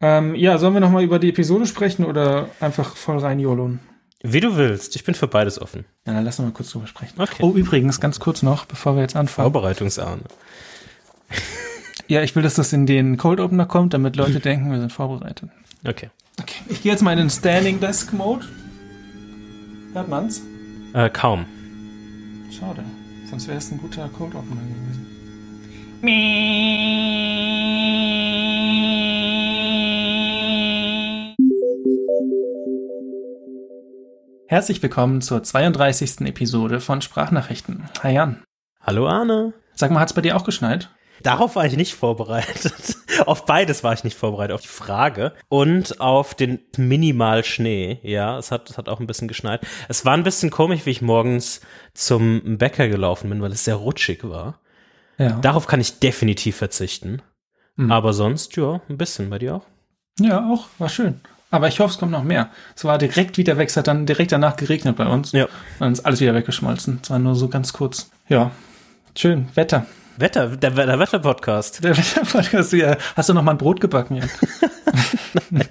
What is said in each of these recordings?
Ähm, ja, sollen wir nochmal über die Episode sprechen oder einfach voll rein YOLON? Wie du willst. Ich bin für beides offen. Ja, dann lass uns mal kurz drüber sprechen. Okay. Oh, übrigens, ganz kurz noch, bevor wir jetzt anfangen. Vorbereitungsahne. Ja, ich will, dass das in den Cold Opener kommt, damit Leute denken, wir sind vorbereitet. Okay. Okay. Ich gehe jetzt mal in den Standing Desk Mode. Hört man's? Äh, kaum. Schade. Sonst wäre es ein guter Cold Opener gewesen. Herzlich willkommen zur 32. Episode von Sprachnachrichten. Hi Jan. Hallo Arne. Sag mal, hat's bei dir auch geschneit? Darauf war ich nicht vorbereitet. auf beides war ich nicht vorbereitet. Auf die Frage und auf den Minimalschnee. Ja, es hat, es hat auch ein bisschen geschneit. Es war ein bisschen komisch, wie ich morgens zum Bäcker gelaufen bin, weil es sehr rutschig war. Ja. Darauf kann ich definitiv verzichten. Mhm. Aber sonst, ja, ein bisschen. Bei dir auch? Ja, auch. War schön. Aber ich hoffe, es kommt noch mehr. Es war direkt wieder weg. Es hat dann direkt danach geregnet bei uns. Ja. Dann ist alles wieder weggeschmolzen. Es war nur so ganz kurz. Ja. Schön. Wetter. Wetter, der, der Wetterpodcast. Der Wetterpodcast. Ja. Hast du noch mal ein Brot gebacken, Jan?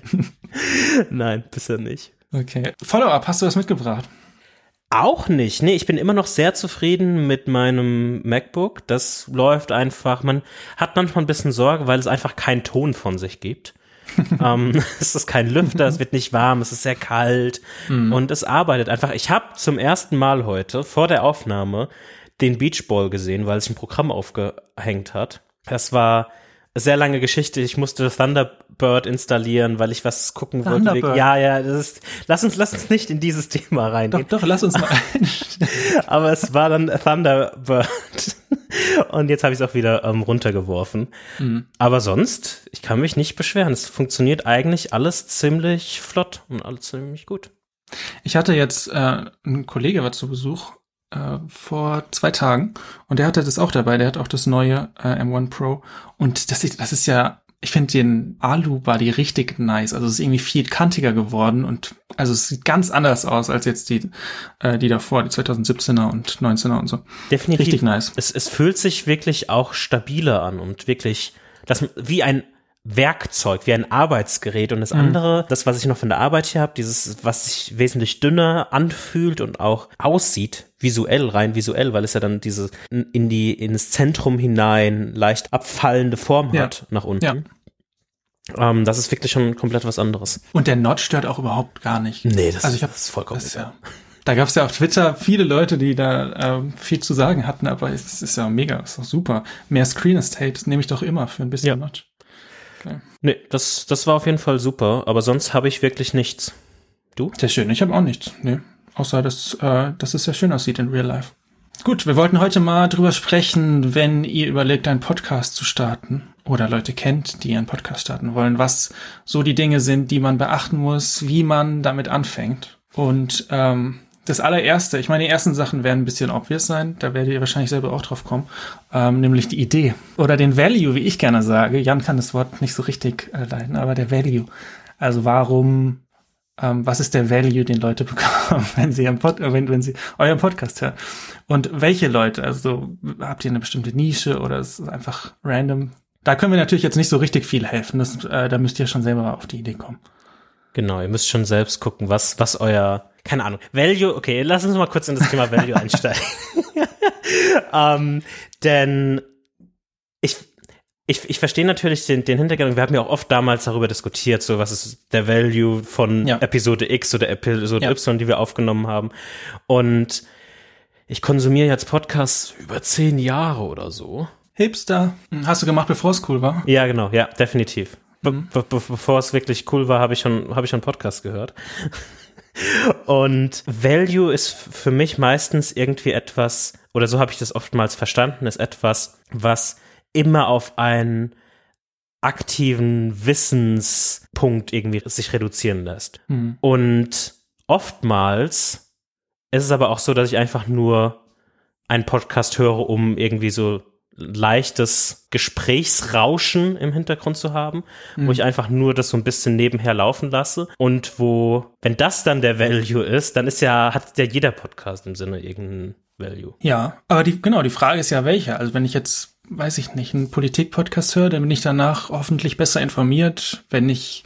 Nein, bisher nicht. Okay. Follow-up, hast du was mitgebracht? Auch nicht. Nee, ich bin immer noch sehr zufrieden mit meinem MacBook. Das läuft einfach. Man hat manchmal ein bisschen Sorge, weil es einfach keinen Ton von sich gibt. ähm, es ist kein Lüfter, es wird nicht warm, es ist sehr kalt und es arbeitet einfach. Ich habe zum ersten Mal heute vor der Aufnahme den Beachball gesehen, weil sich ein Programm aufgehängt hat. Das war eine sehr lange Geschichte. Ich musste Thunderbird installieren, weil ich was gucken wollte. Ja, ja, das ist, lass uns, lass uns nicht in dieses Thema reingehen. Doch, doch, lass uns mal Aber es war dann Thunderbird. Und jetzt habe ich es auch wieder ähm, runtergeworfen. Aber sonst, ich kann mich nicht beschweren. Es funktioniert eigentlich alles ziemlich flott und alles ziemlich gut. Ich hatte jetzt äh, ein Kollege war zu Besuch äh, vor zwei Tagen und der hatte das auch dabei. Der hat auch das neue äh, M1 Pro und das das ist ja, ich finde den Alu Body richtig nice. Also es ist irgendwie viel kantiger geworden und also es sieht ganz anders aus als jetzt die äh, die davor, die 2017er und 19er und so. Definitiv. Richtig nice. Es, es fühlt sich wirklich auch stabiler an und wirklich das, wie ein Werkzeug, wie ein Arbeitsgerät. Und das andere, das, was ich noch von der Arbeit hier habe, dieses, was sich wesentlich dünner anfühlt und auch aussieht, visuell, rein visuell, weil es ja dann diese in die, ins Zentrum hinein leicht abfallende Form Ja. hat, nach unten. Ähm, das ist wirklich schon komplett was anderes. Und der Notch stört auch überhaupt gar nicht. Nee, das, Also ich hab- das ist vollkommen Das ja, da gab es ja auf Twitter viele Leute, die da ähm, viel zu sagen hatten, aber es ist ja mega, ist doch super. Mehr Screen Estate nehme ich doch immer für ein bisschen Ja. Notch. Nee, das, das war auf jeden Fall super, aber sonst habe ich wirklich nichts. Sehr schön. Ich habe auch nichts. Nee. Außer, dass, äh, dass es sehr schön aussieht in Real Life. Gut, wir wollten heute mal drüber sprechen, wenn ihr überlegt, einen Podcast zu starten oder Leute kennt, die einen Podcast starten wollen, was so die Dinge sind, die man beachten muss, wie man damit anfängt. Und ähm, das allererste, ich meine, die ersten Sachen werden ein bisschen obvious sein, da werdet ihr wahrscheinlich selber auch drauf kommen, ähm, nämlich die Idee oder den Value, wie ich gerne sage. Jan kann das Wort nicht so richtig äh, leiten, aber der Value. Also warum ähm, was ist der Value, den Leute bekommen, wenn sie, Pod äh, wenn, wenn sie euren Podcast hören? Und welche Leute? Also habt ihr eine bestimmte Nische oder ist es einfach random? Da können wir natürlich jetzt nicht so richtig viel helfen. Das, äh, da müsst ihr schon selber auf die Idee kommen. Genau, ihr müsst schon selbst gucken, was, was euer, keine Ahnung, Value, okay, lass uns mal kurz in das Thema Value einsteigen. ähm, denn ich, ich verstehe natürlich den, den Hintergrund. Wir haben ja auch oft damals darüber diskutiert, so was ist der Value von Ja. Episode X oder Episode Ja. Y, die wir aufgenommen haben. Und ich konsumiere jetzt Podcasts über zehn Jahre oder so. Hipster. Hm, Hast du gemacht, bevor es cool war? Ja, genau, ja, definitiv. Be be be bevor es wirklich cool war, habe ich schon, habe ich schon Podcast gehört. Und Value ist für mich meistens irgendwie etwas, oder so habe ich das oftmals verstanden, ist etwas, was immer auf einen aktiven Wissenspunkt irgendwie sich reduzieren lässt. Hm. Und oftmals ist es aber auch so, dass ich einfach nur einen Podcast höre, um irgendwie so leichtes Gesprächsrauschen im Hintergrund zu haben, wo ich einfach nur das so ein bisschen nebenher laufen lasse und wo, wenn das dann der Value ist, dann ist ja, hat ja jeder Podcast im Sinne irgendeinen Value. Ja, aber die, genau, die Frage ist ja welcher. Also wenn ich jetzt weiß ich nicht, einen Politik-Podcast höre, dann bin ich danach hoffentlich besser informiert. Wenn ich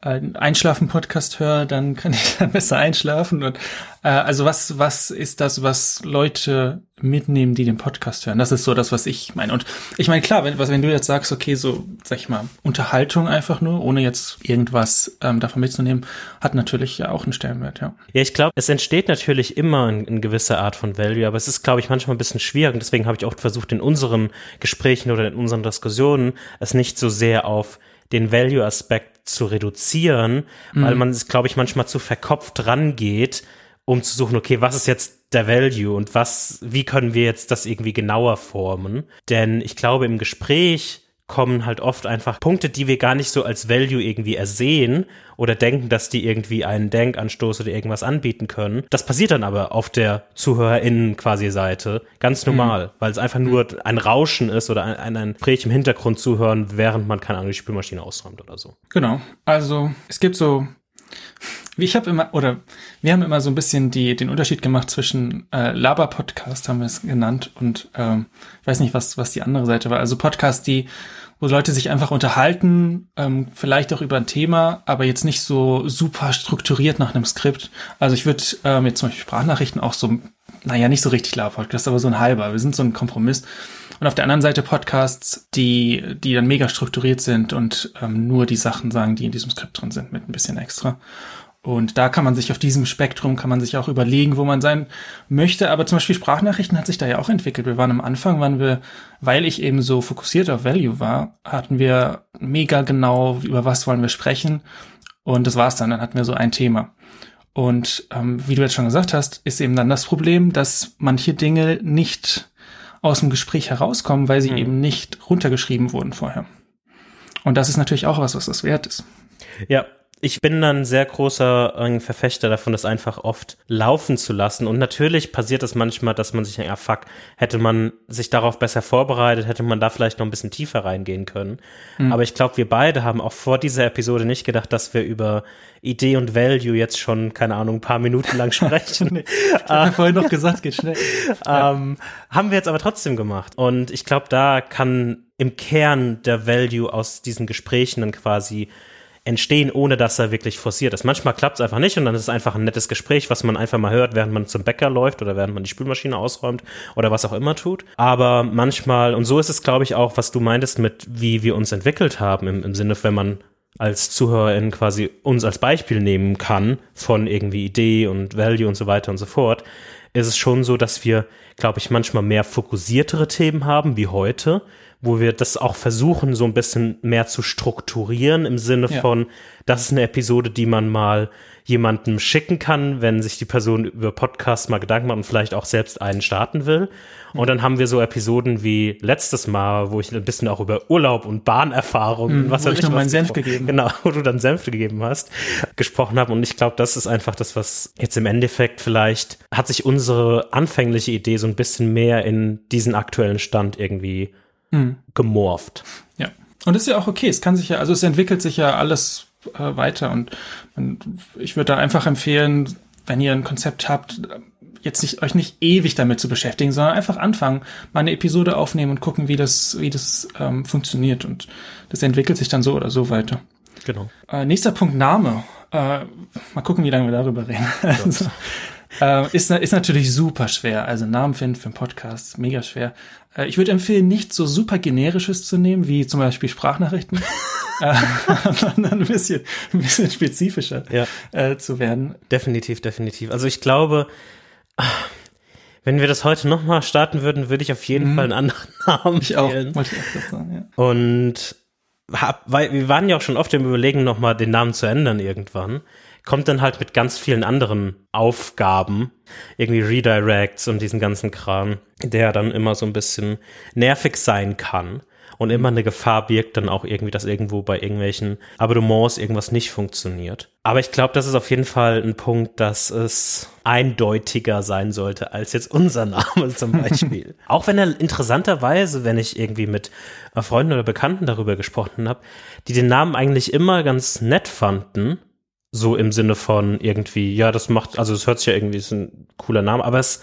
einen Einschlafen-Podcast höre, dann kann ich dann besser einschlafen. Und äh, also was, was ist das, was Leute mitnehmen, die den Podcast hören? Das ist so das, was ich meine. Und ich meine, klar, wenn, was, wenn du jetzt sagst, okay, so, sag ich mal, Unterhaltung einfach nur, ohne jetzt irgendwas ähm, davon mitzunehmen, hat natürlich ja auch einen Stellenwert, ja. Ja, ich glaube, es entsteht natürlich immer eine ein gewisse Art von Value, aber es ist, glaube ich, manchmal ein bisschen schwierig. Und deswegen habe ich auch versucht, in unseren Gesprächen oder in unseren Diskussionen es nicht so sehr auf den Value-Aspekt zu reduzieren, mhm. weil man, glaube ich, manchmal zu verkopft rangeht, um zu suchen, okay, was ist jetzt der Value und was, wie können wir jetzt das irgendwie genauer formen? Denn ich glaube, im Gespräch kommen halt oft einfach Punkte, die wir gar nicht so als Value irgendwie ersehen oder denken, dass die irgendwie einen Denkanstoß oder irgendwas anbieten können. Das passiert dann aber auf der ZuhörerInnen quasi Seite ganz mhm. normal, mhm. weil es einfach nur ein Rauschen ist oder ein, ein Gespräch im Hintergrund zuhören, während man keine die Spülmaschine ausräumt oder so. Genau. Also es gibt so ich habe immer, oder wir haben immer so ein bisschen die, den Unterschied gemacht zwischen äh, Laber-Podcast, haben wir es genannt, und ähm, ich weiß nicht, was, was die andere Seite war. Also Podcasts, die wo Leute sich einfach unterhalten, ähm, vielleicht auch über ein Thema, aber jetzt nicht so super strukturiert nach einem Skript. Also ich würde ähm, jetzt zum Beispiel Sprachnachrichten auch so, naja, nicht so richtig Laber-Podcast, aber so ein halber. Wir sind so ein Kompromiss. Und auf der anderen Seite Podcasts, die, die dann mega strukturiert sind und ähm, nur die Sachen sagen, die in diesem Skript drin sind, mit ein bisschen extra. Und da kann man sich auf diesem Spektrum, kann man sich auch überlegen, wo man sein möchte. Aber zum Beispiel Sprachnachrichten hat sich da ja auch entwickelt. Wir waren am Anfang, waren wir, weil ich eben so fokussiert auf Value war, hatten wir mega genau, über was wollen wir sprechen. Und das war's dann. Dann hatten wir so ein Thema. Und ähm, wie du jetzt schon gesagt hast, ist eben dann das Problem, dass manche Dinge nicht aus dem Gespräch herauskommen, weil sie mhm. eben nicht runtergeschrieben wurden vorher. Und das ist natürlich auch was, was das wert ist. Ja, ich bin dann sehr großer äh, Verfechter davon, das einfach oft laufen zu lassen. Und natürlich passiert es manchmal, dass man sich denkt, ah fuck, hätte man sich darauf besser vorbereitet, hätte man da vielleicht noch ein bisschen tiefer reingehen können. Mhm. Aber ich glaube, wir beide haben auch vor dieser Episode nicht gedacht, dass wir über Idee und Value jetzt schon, keine Ahnung, ein paar Minuten lang sprechen. nee, ich habe vorhin noch gesagt, geht schnell. ähm, haben wir jetzt aber trotzdem gemacht. Und ich glaube, da kann im Kern der Value aus diesen Gesprächen dann quasi entstehen, ohne dass er wirklich forciert ist. Manchmal klappt es einfach nicht und dann ist es einfach ein nettes Gespräch, was man einfach mal hört, während man zum Bäcker läuft oder während man die Spülmaschine ausräumt oder was auch immer tut. Aber manchmal, und so ist es, glaube ich, auch, was du meintest mit, wie wir uns entwickelt haben, im, im Sinne, wenn man als Zuhörerin quasi uns als Beispiel nehmen kann von irgendwie Idee und Value und so weiter und so fort, ist es schon so, dass wir, glaube ich, manchmal mehr fokussiertere Themen haben wie heute, wo wir das auch versuchen, so ein bisschen mehr zu strukturieren im Sinne ja. von, das ist eine Episode, die man mal jemandem schicken kann, wenn sich die Person über Podcasts mal Gedanken macht und vielleicht auch selbst einen starten will. Und dann haben wir so Episoden wie letztes Mal, wo ich ein bisschen auch über Urlaub und Bahnerfahrungen, mhm, was wo ich noch meinen Senf gegeben. Genau, wo du dann Senf gegeben hast, gesprochen habe. Und ich glaube, das ist einfach das, was jetzt im Endeffekt vielleicht hat sich unsere anfängliche Idee so ein bisschen mehr in diesen aktuellen Stand irgendwie mhm. gemorpht. Ja. Und das ist ja auch okay. Es kann sich ja, also es entwickelt sich ja alles äh, weiter und man, ich würde da einfach empfehlen, wenn ihr ein Konzept habt, jetzt nicht euch nicht ewig damit zu beschäftigen, sondern einfach anfangen, mal eine Episode aufnehmen und gucken, wie das wie das ähm, funktioniert und das entwickelt sich dann so oder so weiter. Genau. Äh, nächster Punkt Name. Äh, mal gucken, wie lange wir darüber reden. Also, äh, ist, ist natürlich super schwer. Also Namen finden für einen Podcast, mega schwer. Äh, ich würde empfehlen, nicht so super generisches zu nehmen, wie zum Beispiel Sprachnachrichten, äh, sondern ein bisschen, ein bisschen spezifischer ja. äh, zu werden. Definitiv, definitiv. Also ich glaube, wenn wir das heute nochmal starten würden, würde ich auf jeden mhm. Fall einen anderen Namen ich auch, wählen. Wollte ich auch sagen, ja. Und hab, weil wir waren ja auch schon oft im Überlegen, nochmal den Namen zu ändern irgendwann kommt dann halt mit ganz vielen anderen Aufgaben, irgendwie Redirects und diesen ganzen Kram, der dann immer so ein bisschen nervig sein kann und immer eine Gefahr birgt dann auch irgendwie, dass irgendwo bei irgendwelchen Abonnements irgendwas nicht funktioniert. Aber ich glaube, das ist auf jeden Fall ein Punkt, dass es eindeutiger sein sollte als jetzt unser Name zum Beispiel. auch wenn er interessanterweise, wenn ich irgendwie mit Freunden oder Bekannten darüber gesprochen habe, die den Namen eigentlich immer ganz nett fanden, so im Sinne von irgendwie, ja, das macht, also es hört sich ja irgendwie, ist ein cooler Name, aber es,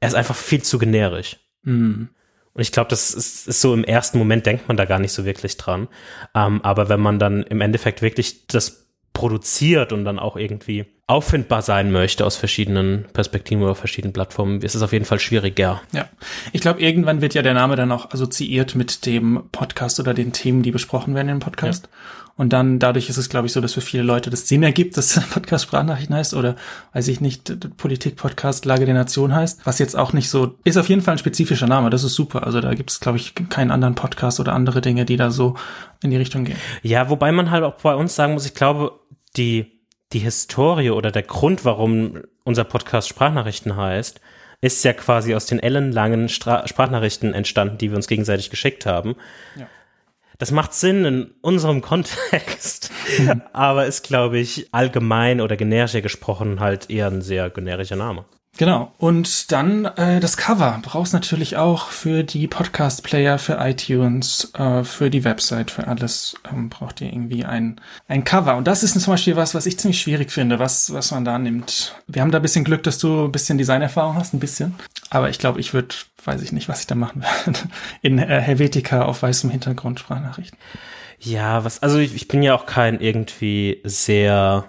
er ist einfach viel zu generisch. Mhm. Und ich glaube, das ist, ist, so im ersten Moment denkt man da gar nicht so wirklich dran. Ähm, aber wenn man dann im Endeffekt wirklich das produziert und dann auch irgendwie auffindbar sein möchte aus verschiedenen Perspektiven oder verschiedenen Plattformen, ist es auf jeden Fall schwieriger. Ja, ich glaube, irgendwann wird ja der Name dann auch assoziiert mit dem Podcast oder den Themen, die besprochen werden im Podcast. Ja. Und dann dadurch ist es, glaube ich, so, dass für viele Leute das Sinn ergibt, dass Podcast Sprachnachrichten heißt oder weiß ich nicht, Politik-Podcast Lage der Nation heißt, was jetzt auch nicht so, ist auf jeden Fall ein spezifischer Name, das ist super. Also da gibt es, glaube ich, keinen anderen Podcast oder andere Dinge, die da so in die Richtung gehen. Ja, wobei man halt auch bei uns sagen muss, ich glaube, die, die Historie oder der Grund, warum unser Podcast Sprachnachrichten heißt, ist ja quasi aus den ellenlangen Stra Sprachnachrichten entstanden, die wir uns gegenseitig geschickt haben. Ja. Das macht Sinn in unserem Kontext, aber ist, glaube ich, allgemein oder generischer gesprochen halt eher ein sehr generischer Name. Genau. Und dann äh, das Cover. Brauchst natürlich auch für die Podcast-Player, für iTunes, äh, für die Website, für alles ähm, braucht ihr irgendwie ein, ein Cover. Und das ist zum Beispiel was, was ich ziemlich schwierig finde, was, was man da nimmt. Wir haben da ein bisschen Glück, dass du ein bisschen Designerfahrung hast, ein bisschen. Aber ich glaube, ich würde, weiß ich nicht, was ich da machen würde. In äh, Helvetica auf weißem Hintergrund Sprachnachrichten. Ja, was, also ich, ich bin ja auch kein irgendwie sehr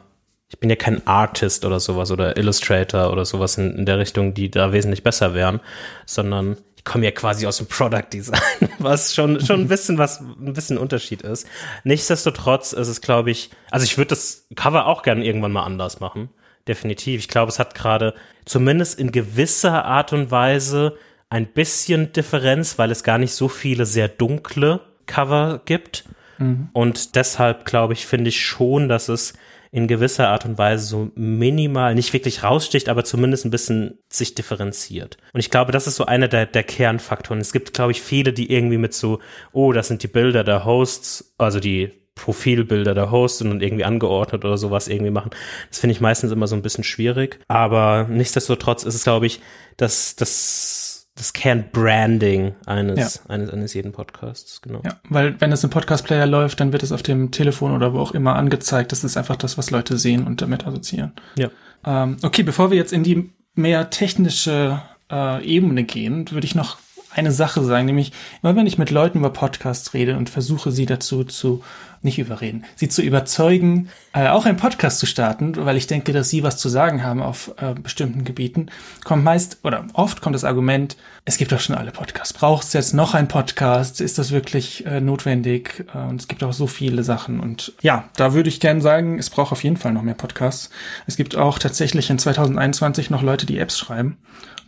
ich bin ja kein Artist oder sowas oder Illustrator oder sowas in, in der Richtung, die da wesentlich besser wären, sondern ich komme ja quasi aus dem Product Design, was schon, schon ein bisschen was, ein bisschen Unterschied ist. Nichtsdestotrotz ist es, glaube ich, also ich würde das Cover auch gerne irgendwann mal anders machen. Definitiv. Ich glaube, es hat gerade zumindest in gewisser Art und Weise ein bisschen Differenz, weil es gar nicht so viele sehr dunkle Cover gibt. Mhm. Und deshalb glaube ich, finde ich schon, dass es in gewisser Art und Weise so minimal, nicht wirklich raussticht, aber zumindest ein bisschen sich differenziert. Und ich glaube, das ist so einer der, der Kernfaktoren. Es gibt, glaube ich, viele, die irgendwie mit so, oh, das sind die Bilder der Hosts, also die Profilbilder der Hosts und irgendwie angeordnet oder sowas irgendwie machen. Das finde ich meistens immer so ein bisschen schwierig. Aber nichtsdestotrotz ist es, glaube ich, dass das das Kernbranding eines, ja. eines, eines jeden Podcasts, genau. Ja, weil wenn es im Podcast-Player läuft, dann wird es auf dem Telefon oder wo auch immer angezeigt. Das ist einfach das, was Leute sehen und damit assoziieren. Ja. Ähm, okay, bevor wir jetzt in die mehr technische äh, Ebene gehen, würde ich noch eine Sache sagen, nämlich immer wenn ich mit Leuten über Podcasts rede und versuche sie dazu zu nicht überreden, sie zu überzeugen, äh, auch einen Podcast zu starten, weil ich denke, dass sie was zu sagen haben auf äh, bestimmten Gebieten, kommt meist oder oft kommt das Argument, es gibt doch schon alle Podcasts. Braucht es jetzt noch ein Podcast? Ist das wirklich äh, notwendig? Äh, und es gibt auch so viele Sachen. Und ja, da würde ich gerne sagen, es braucht auf jeden Fall noch mehr Podcasts. Es gibt auch tatsächlich in 2021 noch Leute, die Apps schreiben,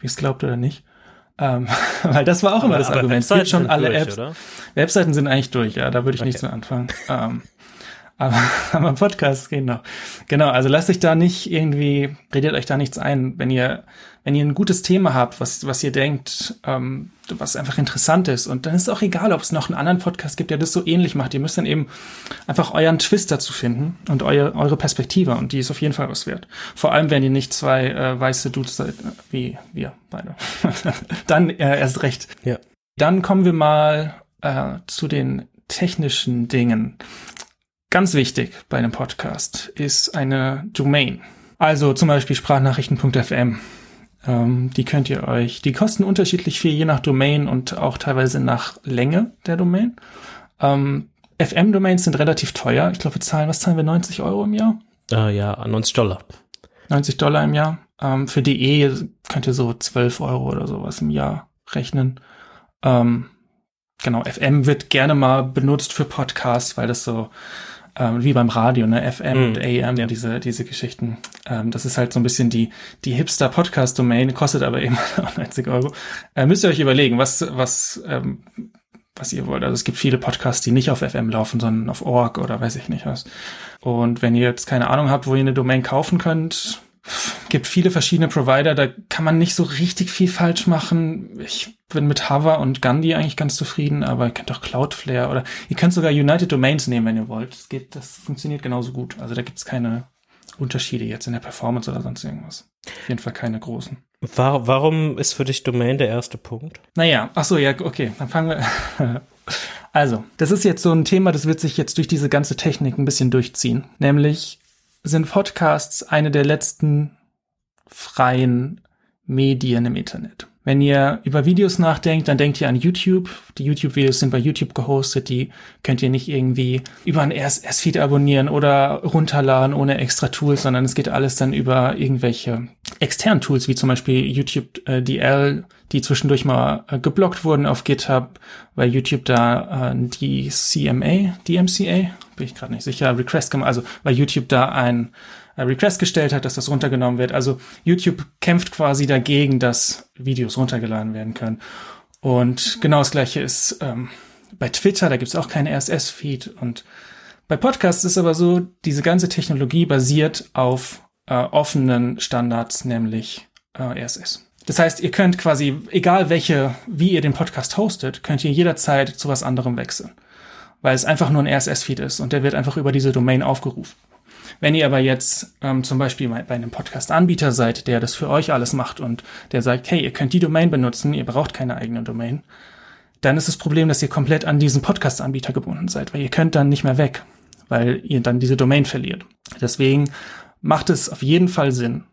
wie es glaubt oder nicht. Ähm, weil das war auch immer aber, das Argument. Es gibt schon alle durch, Apps. Oder? Webseiten sind eigentlich durch, ja, da würde ich okay. nicht so anfangen. ähm, aber, aber Podcast geht noch. Genau, also lasst euch da nicht irgendwie, redet euch da nichts ein. Wenn ihr, wenn ihr ein gutes Thema habt, was, was ihr denkt, ähm, was einfach interessant ist, und dann ist es auch egal, ob es noch einen anderen Podcast gibt, der das so ähnlich macht. Ihr müsst dann eben einfach euren Twist dazu finden und euer, eure Perspektive, und die ist auf jeden Fall was wert. Vor allem, wenn ihr nicht zwei äh, weiße Dudes seid, äh, wie wir beide. dann äh, erst recht. Ja. Dann kommen wir mal äh, zu den technischen Dingen. Ganz wichtig bei einem Podcast ist eine Domain. Also zum Beispiel sprachnachrichten.fm. Ähm, die könnt ihr euch, die kosten unterschiedlich viel, je nach Domain und auch teilweise nach Länge der Domain. Ähm, FM-Domains sind relativ teuer. Ich glaube, wir zahlen, was zahlen wir, 90 Euro im Jahr? Uh, ja, 90 Dollar. 90 Dollar im Jahr. Ähm, für DE könnt ihr so 12 Euro oder sowas im Jahr rechnen. Ähm, genau, FM wird gerne mal benutzt für Podcasts, weil das so ähm, wie beim Radio, ne, FM mm, und AM, ja. diese, diese Geschichten. Ähm, das ist halt so ein bisschen die, die Hipster-Podcast-Domain, kostet aber eben 90 Euro. Äh, müsst ihr euch überlegen, was, was, ähm, was ihr wollt. Also es gibt viele Podcasts, die nicht auf FM laufen, sondern auf Org oder weiß ich nicht was. Und wenn ihr jetzt keine Ahnung habt, wo ihr eine Domain kaufen könnt, gibt viele verschiedene Provider, da kann man nicht so richtig viel falsch machen. Ich bin mit Hover und Gandhi eigentlich ganz zufrieden, aber ihr könnt auch Cloudflare oder ihr könnt sogar United Domains nehmen, wenn ihr wollt. Das geht, das funktioniert genauso gut. Also da gibt's keine Unterschiede jetzt in der Performance oder sonst irgendwas. Auf jeden Fall keine großen. Warum ist für dich Domain der erste Punkt? Naja, ach so, ja, okay, dann fangen wir. also, das ist jetzt so ein Thema, das wird sich jetzt durch diese ganze Technik ein bisschen durchziehen. Nämlich, sind Podcasts eine der letzten freien Medien im Internet. Wenn ihr über Videos nachdenkt, dann denkt ihr an YouTube. Die YouTube-Videos sind bei YouTube gehostet. Die könnt ihr nicht irgendwie über ein RSS-Feed abonnieren oder runterladen ohne extra Tools, sondern es geht alles dann über irgendwelche externen Tools, wie zum Beispiel YouTube äh, DL, die zwischendurch mal äh, geblockt wurden auf GitHub, weil YouTube da äh, die CMA, die MCA, bin ich gerade nicht sicher, Request gemacht, also weil YouTube da ein Request gestellt hat, dass das runtergenommen wird. Also YouTube kämpft quasi dagegen, dass Videos runtergeladen werden können. Und genau das gleiche ist ähm, bei Twitter, da gibt's auch keinen RSS-Feed. Und bei Podcasts ist aber so, diese ganze Technologie basiert auf äh, offenen Standards, nämlich äh, RSS. Das heißt, ihr könnt quasi, egal welche, wie ihr den Podcast hostet, könnt ihr jederzeit zu was anderem wechseln. Weil es einfach nur ein RSS-Feed ist und der wird einfach über diese Domain aufgerufen. Wenn ihr aber jetzt ähm, zum Beispiel bei einem Podcast-Anbieter seid, der das für euch alles macht und der sagt, hey, ihr könnt die Domain benutzen, ihr braucht keine eigene Domain, dann ist das Problem, dass ihr komplett an diesen Podcast-Anbieter gebunden seid, weil ihr könnt dann nicht mehr weg, weil ihr dann diese Domain verliert. Deswegen macht es auf jeden Fall Sinn,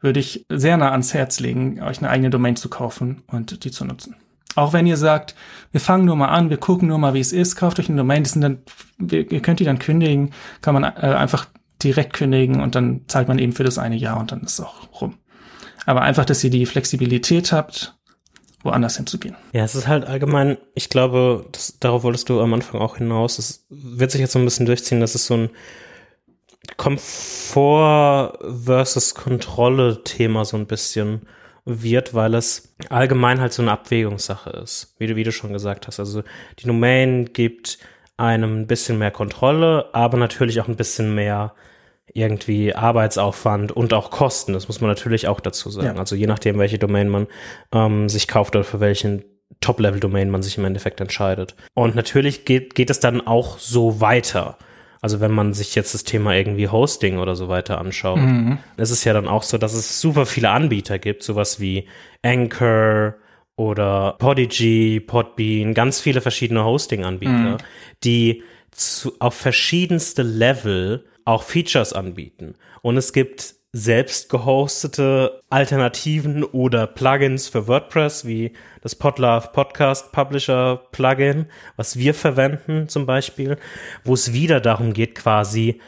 würde ich sehr nah ans Herz legen, euch eine eigene Domain zu kaufen und die zu nutzen. Auch wenn ihr sagt, wir fangen nur mal an, wir gucken nur mal, wie es ist, kauft euch eine Domain, das sind dann, ihr könnt die dann kündigen, kann man äh, einfach direkt kündigen und dann zahlt man eben für das eine Jahr und dann ist es auch rum. Aber einfach, dass ihr die Flexibilität habt, woanders hinzugehen. Ja, es ist halt allgemein, ich glaube, das, darauf wolltest du am Anfang auch hinaus. Es wird sich jetzt so ein bisschen durchziehen, dass es so ein Komfort versus Kontrolle-Thema so ein bisschen wird, weil es allgemein halt so eine Abwägungssache ist, wie du, wie du schon gesagt hast. Also die Domain gibt einem ein bisschen mehr Kontrolle, aber natürlich auch ein bisschen mehr irgendwie Arbeitsaufwand und auch Kosten. Das muss man natürlich auch dazu sagen. Ja. Also je nachdem, welche Domain man ähm, sich kauft oder für welchen Top-Level-Domain man sich im Endeffekt entscheidet. Und natürlich geht, geht es dann auch so weiter. Also wenn man sich jetzt das Thema irgendwie Hosting oder so weiter anschaut, mhm. ist es ja dann auch so, dass es super viele Anbieter gibt, sowas wie Anchor, oder Podigy, Podbean, ganz viele verschiedene Hosting-Anbieter, mhm. die zu, auf verschiedenste Level auch Features anbieten. Und es gibt selbst gehostete Alternativen oder Plugins für WordPress, wie das Podlove Podcast Publisher Plugin, was wir verwenden zum Beispiel, wo es wieder darum geht, quasi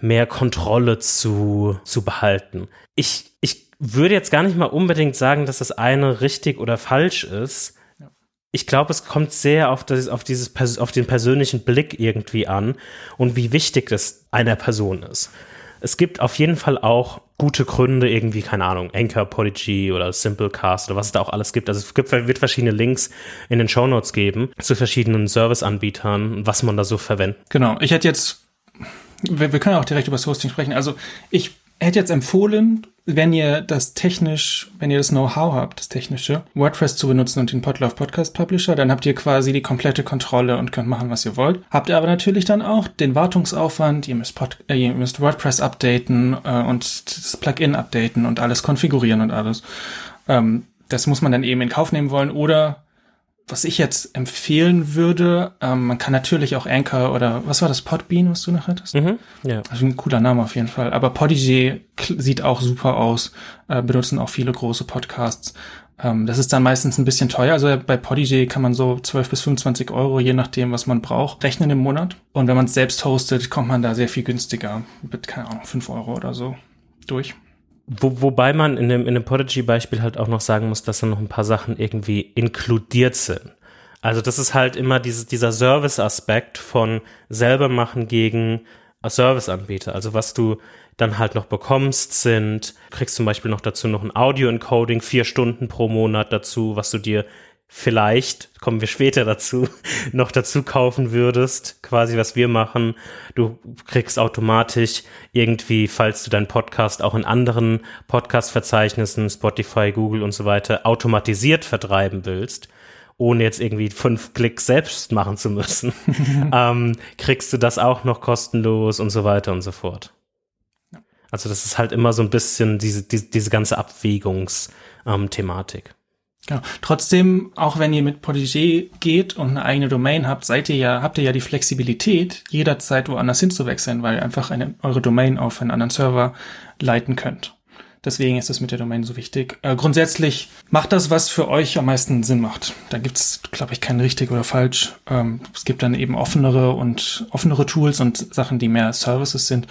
mehr Kontrolle zu, zu behalten. Ich, ich würde jetzt gar nicht mal unbedingt sagen, dass das eine richtig oder falsch ist. Ich glaube, es kommt sehr auf, das, auf, dieses, auf den persönlichen Blick irgendwie an und wie wichtig das einer Person ist. Es gibt auf jeden Fall auch gute Gründe, irgendwie, keine Ahnung, Anchor, Podigy oder Simplecast oder was es da auch alles gibt. Also es gibt, wird verschiedene Links in den Show Notes geben zu verschiedenen Serviceanbietern, was man da so verwendet. Genau. Ich hätte jetzt, wir, wir können auch direkt über das Hosting sprechen. Also ich hätte jetzt empfohlen, wenn ihr das technisch, wenn ihr das Know-how habt, das technische, WordPress zu benutzen und den Podlove Podcast Publisher, dann habt ihr quasi die komplette Kontrolle und könnt machen, was ihr wollt. Habt ihr aber natürlich dann auch den Wartungsaufwand, ihr müsst, Pod, äh, ihr müsst WordPress updaten äh, und das Plugin updaten und alles konfigurieren und alles. Ähm, das muss man dann eben in Kauf nehmen wollen oder was ich jetzt empfehlen würde, ähm, man kann natürlich auch Anchor oder was war das, Podbean, was du noch hattest? Mhm, ja. Also ein cooler Name auf jeden Fall. Aber Podigy sieht auch super aus, äh, benutzen auch viele große Podcasts. Ähm, das ist dann meistens ein bisschen teuer. Also bei Podigy kann man so 12 bis 25 Euro, je nachdem, was man braucht, rechnen im Monat. Und wenn man es selbst hostet, kommt man da sehr viel günstiger mit, keine Ahnung, 5 Euro oder so durch. Wo, wobei man in dem, in dem Podigy-Beispiel halt auch noch sagen muss, dass da noch ein paar Sachen irgendwie inkludiert sind. Also das ist halt immer dieses, dieser Service-Aspekt von selber machen gegen Service-Anbieter. Also was du dann halt noch bekommst, sind, kriegst zum Beispiel noch dazu noch ein Audio-Encoding, vier Stunden pro Monat dazu, was du dir vielleicht, kommen wir später dazu, noch dazu kaufen würdest, quasi was wir machen. Du kriegst automatisch irgendwie, falls du deinen Podcast auch in anderen Podcast-Verzeichnissen, Spotify, Google und so weiter, automatisiert vertreiben willst, ohne jetzt irgendwie fünf Klicks selbst machen zu müssen, ähm, kriegst du das auch noch kostenlos und so weiter und so fort. Also das ist halt immer so ein bisschen diese, diese, diese ganze Abwägungsthematik. Genau. Trotzdem, auch wenn ihr mit Protégé geht und eine eigene Domain habt, seid ihr ja, habt ihr ja die Flexibilität, jederzeit woanders hinzuwechseln, weil ihr einfach eine, eure Domain auf einen anderen Server leiten könnt. Deswegen ist es mit der Domain so wichtig. Äh, grundsätzlich macht das, was für euch am meisten Sinn macht. Da gibt's, glaube ich, kein richtig oder falsch. Ähm, es gibt dann eben offenere und offenere Tools und Sachen, die mehr Services sind.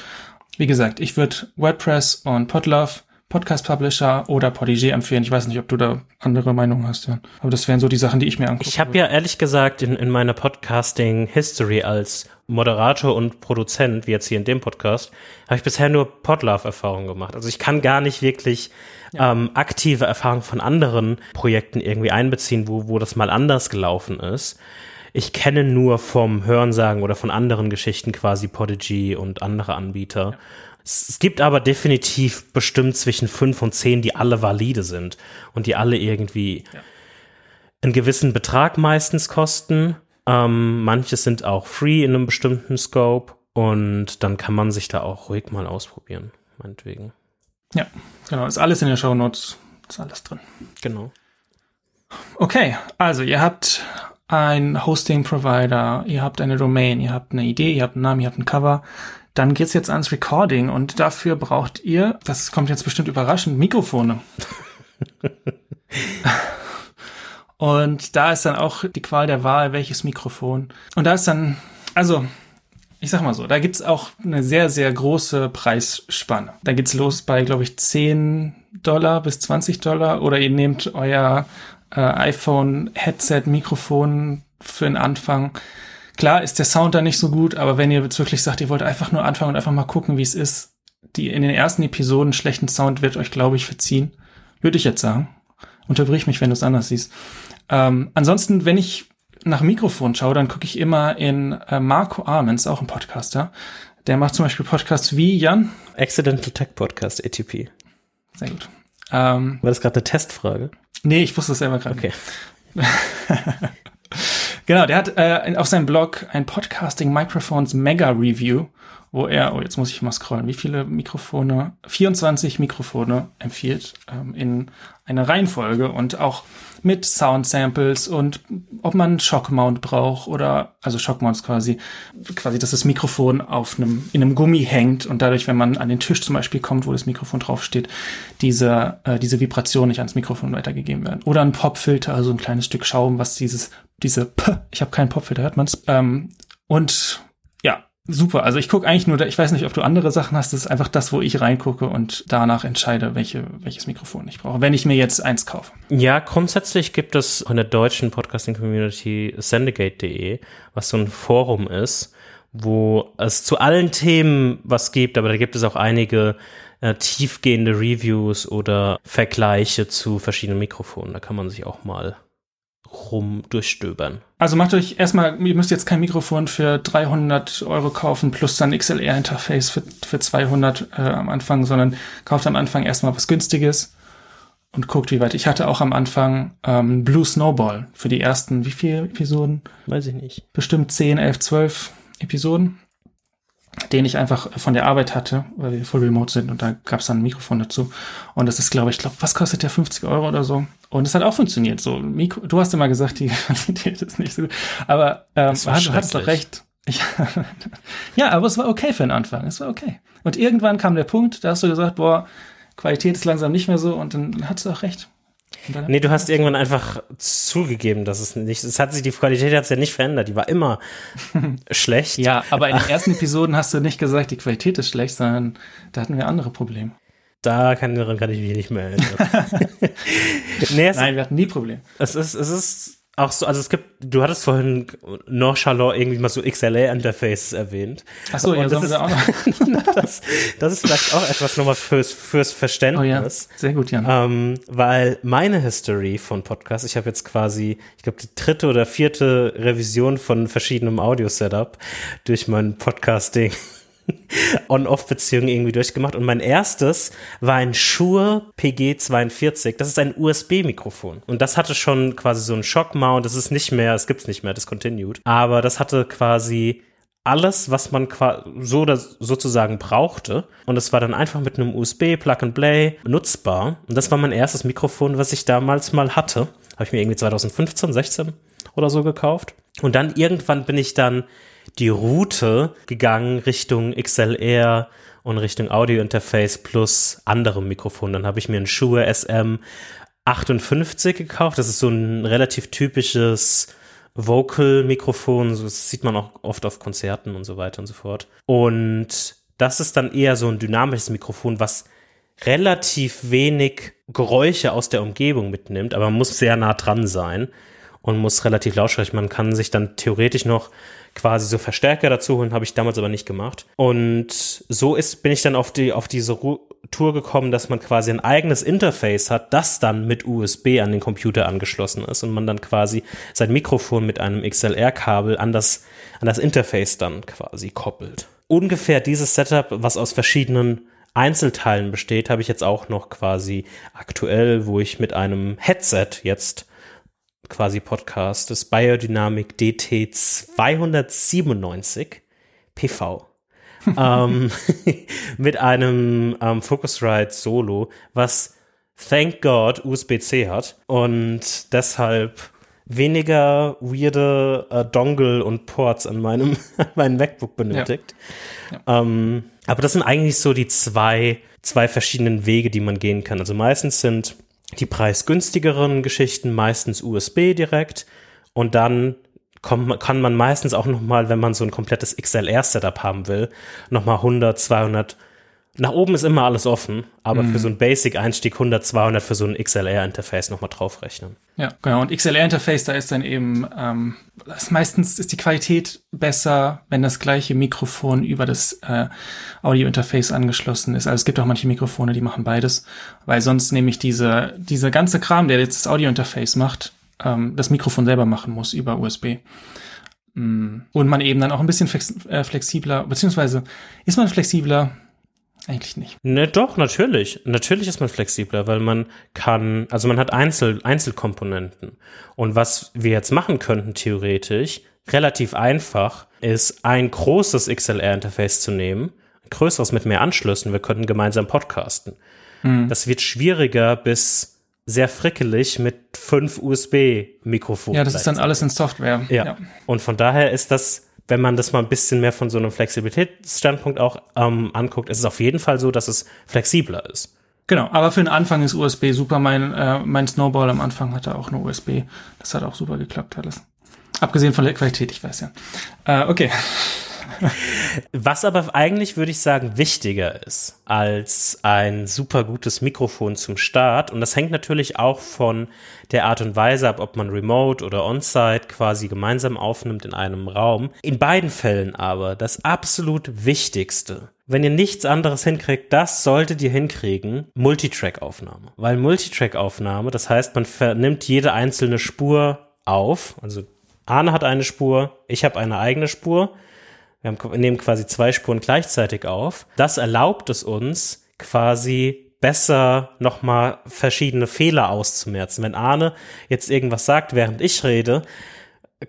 Wie gesagt, ich würde WordPress und Podlove Podcast Publisher oder Podigee empfehlen. Ich weiß nicht, ob du da andere Meinungen hast, ja. Aber das wären so die Sachen, die ich mir angucke. Ich habe ja ehrlich gesagt in, in meiner Podcasting History als Moderator und Produzent, wie jetzt hier in dem Podcast, habe ich bisher nur Podlove-Erfahrungen gemacht. Also ich kann gar nicht wirklich ja. ähm, aktive Erfahrungen von anderen Projekten irgendwie einbeziehen, wo, wo das mal anders gelaufen ist. Ich kenne nur vom Hörensagen oder von anderen Geschichten quasi Podigy und andere Anbieter. Ja. Es gibt aber definitiv bestimmt zwischen fünf und zehn, die alle valide sind und die alle irgendwie ja. einen gewissen Betrag meistens kosten. Ähm, manche sind auch free in einem bestimmten Scope und dann kann man sich da auch ruhig mal ausprobieren, meinetwegen. Ja, genau. Ist alles in den Show Notes. Ist alles drin. Genau. Okay, also ihr habt ein Hosting-Provider, ihr habt eine Domain, ihr habt eine Idee, ihr habt einen Namen, ihr habt ein Cover dann geht's jetzt ans Recording und dafür braucht ihr, das kommt jetzt bestimmt überraschend, Mikrofone. und da ist dann auch die Qual der Wahl, welches Mikrofon. Und da ist dann, also, ich sag mal so, da gibt's auch eine sehr, sehr große Preisspanne. Da geht's los bei, glaube ich, 10 Dollar bis 20 Dollar oder ihr nehmt euer äh, iPhone-Headset-Mikrofon für den Anfang Klar ist der Sound da nicht so gut, aber wenn ihr jetzt wirklich sagt, ihr wollt einfach nur anfangen und einfach mal gucken, wie es ist, die in den ersten Episoden schlechten Sound wird euch, glaube ich, verziehen. Würde ich jetzt sagen. Unterbrich mich, wenn du es anders siehst. Ähm, ansonsten, wenn ich nach Mikrofon schaue, dann gucke ich immer in äh, Marco Armens, auch ein Podcaster. Der macht zum Beispiel Podcasts wie Jan. Accidental Tech Podcast, ATP. Sehr gut. Ähm, War das gerade eine Testfrage? Nee, ich wusste es selber gerade. Okay. Genau, der hat äh, auf seinem Blog ein Podcasting Microphones Mega Review, wo er, oh, jetzt muss ich mal scrollen, wie viele Mikrofone, 24 Mikrofone empfiehlt ähm, in einer Reihenfolge und auch mit Sound Samples und ob man Shockmount braucht oder, also Shockmounts quasi, quasi, dass das Mikrofon auf einem, in einem Gummi hängt und dadurch, wenn man an den Tisch zum Beispiel kommt, wo das Mikrofon draufsteht, diese, äh, diese Vibration nicht ans Mikrofon weitergegeben werden. Oder ein Popfilter, also ein kleines Stück Schaum, was dieses diese P, ich habe keinen Popfilter, hört man's. Ähm, und ja, super. Also ich gucke eigentlich nur, ich weiß nicht, ob du andere Sachen hast, das ist einfach das, wo ich reingucke und danach entscheide, welche, welches Mikrofon ich brauche, wenn ich mir jetzt eins kaufe. Ja, grundsätzlich gibt es in der deutschen Podcasting-Community sendegate.de, was so ein Forum ist, wo es zu allen Themen was gibt, aber da gibt es auch einige äh, tiefgehende Reviews oder Vergleiche zu verschiedenen Mikrofonen. Da kann man sich auch mal rum durchstöbern. Also macht euch erstmal, ihr müsst jetzt kein Mikrofon für 300 Euro kaufen plus dann XLR-Interface für, für 200 äh, am Anfang, sondern kauft am Anfang erstmal was Günstiges und guckt, wie weit. Ich hatte auch am Anfang ähm, Blue Snowball für die ersten, wie viele Episoden? Weiß ich nicht. Bestimmt 10, 11, 12 Episoden den ich einfach von der Arbeit hatte, weil wir full remote sind und da gab es dann ein Mikrofon dazu. Und das ist, glaube ich, glaube, was kostet der 50 Euro oder so? Und es hat auch funktioniert. So, Mikro, du hast immer gesagt, die Qualität ist nicht so gut. Aber ähm, du hattest doch recht. Ich, ja, aber es war okay für den Anfang. Es war okay. Und irgendwann kam der Punkt, da hast du gesagt, boah, Qualität ist langsam nicht mehr so und dann hattest du auch recht. Nee, du hast irgendwann einfach zugegeben, dass es nicht, es hat sich, die Qualität hat sich ja nicht verändert, die war immer schlecht. Ja, aber in den ersten Episoden hast du nicht gesagt, die Qualität ist schlecht, sondern da hatten wir andere Probleme. Da kann, kann ich mich nicht mehr erinnern. nee, Nein, wir hatten nie Probleme. Es ist, es ist auch so, also es gibt, du hattest vorhin nonchalant irgendwie mal so XLA-Interfaces erwähnt. Ach so, ja, das ist, auch noch. das, das ist vielleicht auch etwas nochmal fürs, fürs Verständnis. Oh ja, sehr gut, Jan. Ähm, weil meine History von Podcasts, ich habe jetzt quasi, ich glaube, die dritte oder vierte Revision von verschiedenem Audio-Setup durch mein Podcasting On-Off-Beziehung irgendwie durchgemacht. Und mein erstes war ein Shure PG42. Das ist ein USB-Mikrofon. Und das hatte schon quasi so einen Shock-Mount. Das ist nicht mehr, es gibt's nicht mehr, discontinued. Aber das hatte quasi alles, was man so oder sozusagen brauchte. Und es war dann einfach mit einem USB Plug and Play nutzbar. Und das war mein erstes Mikrofon, was ich damals mal hatte. Habe ich mir irgendwie 2015, 16 oder so gekauft. Und dann irgendwann bin ich dann die Route gegangen Richtung XLR und Richtung Audio-Interface plus andere Mikrofone. Dann habe ich mir ein Shure SM 58 gekauft. Das ist so ein relativ typisches Vocal-Mikrofon. Das sieht man auch oft auf Konzerten und so weiter und so fort. Und das ist dann eher so ein dynamisches Mikrofon, was relativ wenig Geräusche aus der Umgebung mitnimmt, aber man muss sehr nah dran sein und muss relativ laut sprechen. Man kann sich dann theoretisch noch quasi so Verstärker dazu holen, habe ich damals aber nicht gemacht. Und so ist, bin ich dann auf die, auf diese Tour gekommen, dass man quasi ein eigenes Interface hat, das dann mit USB an den Computer angeschlossen ist und man dann quasi sein Mikrofon mit einem XLR-Kabel an das, an das Interface dann quasi koppelt. Ungefähr dieses Setup, was aus verschiedenen Einzelteilen besteht, habe ich jetzt auch noch quasi aktuell, wo ich mit einem Headset jetzt quasi Podcast das Biodynamic DT 297 PV ähm, mit einem ähm, Focusrite Solo, was thank God USB-C hat und deshalb weniger weirde äh, Dongle und Ports an meinem meinem MacBook benötigt. Ja. Ja. Ähm, aber das sind eigentlich so die zwei, zwei verschiedenen Wege, die man gehen kann. Also meistens sind die preisgünstigeren Geschichten meistens USB direkt. Und dann kommt, kann man meistens auch nochmal, wenn man so ein komplettes XLR-Setup haben will, nochmal 100, 200 nach oben ist immer alles offen, aber mhm. für so ein Basic-Einstieg 100, 200 für so ein XLR-Interface nochmal draufrechnen. Ja, genau. Und XLR-Interface, da ist dann eben, ähm, das meistens ist die Qualität besser, wenn das gleiche Mikrofon über das äh, Audio-Interface angeschlossen ist. Also es gibt auch manche Mikrofone, die machen beides, weil sonst nämlich diese, diese ganze Kram, der jetzt das Audio-Interface macht, ähm, das Mikrofon selber machen muss über USB. Mm. Und man eben dann auch ein bisschen äh, flexibler, beziehungsweise ist man flexibler, eigentlich nicht. Ne, doch, natürlich. Natürlich ist man flexibler, weil man kann, also man hat Einzel, Einzelkomponenten. Und was wir jetzt machen könnten, theoretisch, relativ einfach, ist ein großes XLR-Interface zu nehmen, ein größeres mit mehr Anschlüssen. Wir könnten gemeinsam podcasten. Mhm. Das wird schwieriger bis sehr frickelig mit fünf USB-Mikrofonen. Ja, das ist dann alles in Software. Ja. ja. Und von daher ist das wenn man das mal ein bisschen mehr von so einem Flexibilitätsstandpunkt auch ähm, anguckt, ist es auf jeden Fall so, dass es flexibler ist. Genau, aber für den Anfang ist USB super. Mein, äh, mein Snowball am Anfang hatte auch eine USB. Das hat auch super geklappt alles. Abgesehen von der Qualität, ich weiß ja. Äh, okay. Was aber eigentlich, würde ich sagen, wichtiger ist als ein super gutes Mikrofon zum Start. Und das hängt natürlich auch von der Art und Weise ab, ob man remote oder on-site quasi gemeinsam aufnimmt in einem Raum. In beiden Fällen aber das absolut Wichtigste wenn ihr nichts anderes hinkriegt, das solltet ihr hinkriegen, Multitrack-Aufnahme. Weil Multitrack-Aufnahme, das heißt, man vernimmt jede einzelne Spur auf. Also Arne hat eine Spur, ich habe eine eigene Spur wir, haben, nehmen quasi zwei Spuren gleichzeitig auf. Das erlaubt es uns quasi besser nochmal verschiedene Fehler auszumerzen. Wenn Arne jetzt irgendwas sagt, während ich rede,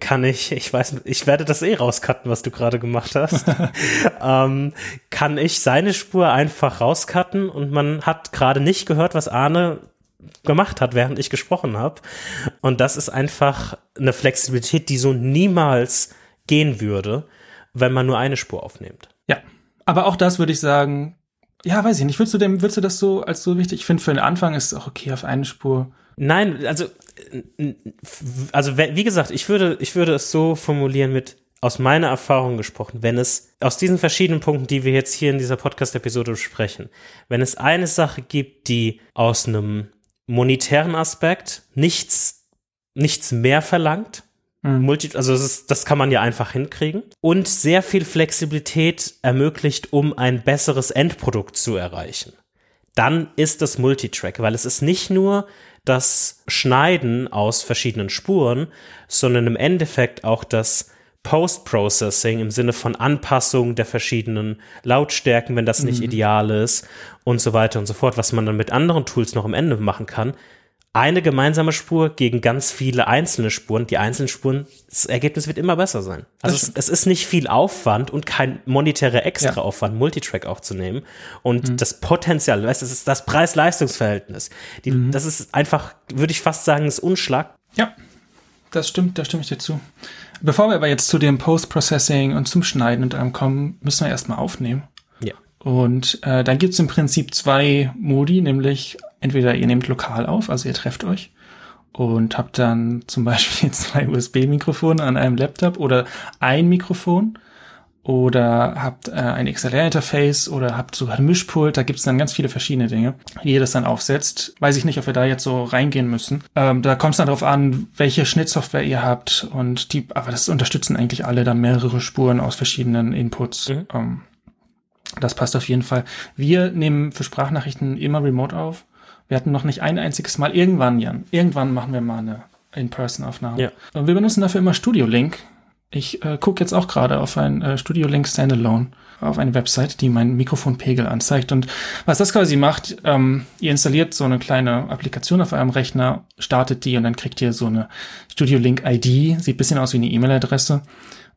kann ich, ich weiß, ich werde das eh rauscutten, was du gerade gemacht hast, ähm, kann ich seine Spur einfach rauscutten und man hat gerade nicht gehört, was Arne gemacht hat, während ich gesprochen habe. Und das ist einfach eine Flexibilität, die so niemals gehen würde, wenn man nur eine Spur aufnimmt. Ja, aber auch das würde ich sagen, ja, weiß ich nicht, würdest du dem, würdest du das so als so wichtig? Ich finde, für den Anfang ist es auch okay auf eine Spur. Nein, also, also wie gesagt, ich würde, ich würde es so formulieren mit aus meiner Erfahrung gesprochen, wenn es aus diesen verschiedenen Punkten, die wir jetzt hier in dieser Podcast-Episode besprechen, wenn es eine Sache gibt, die aus einem monetären Aspekt nichts, nichts mehr verlangt, Mhm. Multi, also das, ist, das kann man ja einfach hinkriegen. Und sehr viel Flexibilität ermöglicht, um ein besseres Endprodukt zu erreichen. Dann ist das Multitrack, weil es ist nicht nur das Schneiden aus verschiedenen Spuren, sondern im Endeffekt auch das Post-Processing im Sinne von Anpassung der verschiedenen Lautstärken, wenn das nicht mhm. ideal ist und so weiter und so fort, was man dann mit anderen Tools noch am Ende machen kann, eine gemeinsame Spur gegen ganz viele einzelne Spuren. Die einzelnen Spuren, das Ergebnis wird immer besser sein. Also es, es, ist nicht viel Aufwand und kein monetärer Extraaufwand, ja. Multitrack aufzunehmen. Und mhm. das Potenzial, weißt, das ist das Preis-Leistungs-Verhältnis. Mhm. Das ist einfach, würde ich fast sagen, ist Unschlag. Ja, das stimmt, da stimme ich dir zu. Bevor wir aber jetzt zu dem Post-Processing und zum Schneiden und allem kommen, müssen wir erstmal aufnehmen. Ja. Und äh, dann gibt's im Prinzip zwei Modi, nämlich entweder ihr nehmt lokal auf, also ihr trefft euch und habt dann zum Beispiel zwei USB-Mikrofone an einem Laptop oder ein Mikrofon oder habt äh, ein XLR-Interface oder habt sogar ein Mischpult, da gibt's dann ganz viele verschiedene Dinge, wie ihr das dann aufsetzt. Weiß ich nicht, ob wir da jetzt so reingehen müssen. Ähm, da kommt es dann darauf an, welche Schnittsoftware ihr habt und die, aber das unterstützen eigentlich alle dann mehrere Spuren aus verschiedenen Inputs. Mhm. Ähm, das passt auf jeden Fall. Wir nehmen für Sprachnachrichten immer remote auf. Wir hatten noch nicht ein einziges Mal irgendwann, Jan, irgendwann machen wir mal eine In-Person-Aufnahme. Ja. Und wir benutzen dafür immer Studio Link. Ich äh, gucke jetzt auch gerade auf ein äh, Studio Link Standalone auf eine Website, die meinen Mikrofonpegel anzeigt. Und was das quasi macht, ähm, ihr installiert so eine kleine Applikation auf eurem Rechner, startet die und dann kriegt ihr so eine Studio Link ID, sieht bisschen aus wie eine E-Mail-Adresse.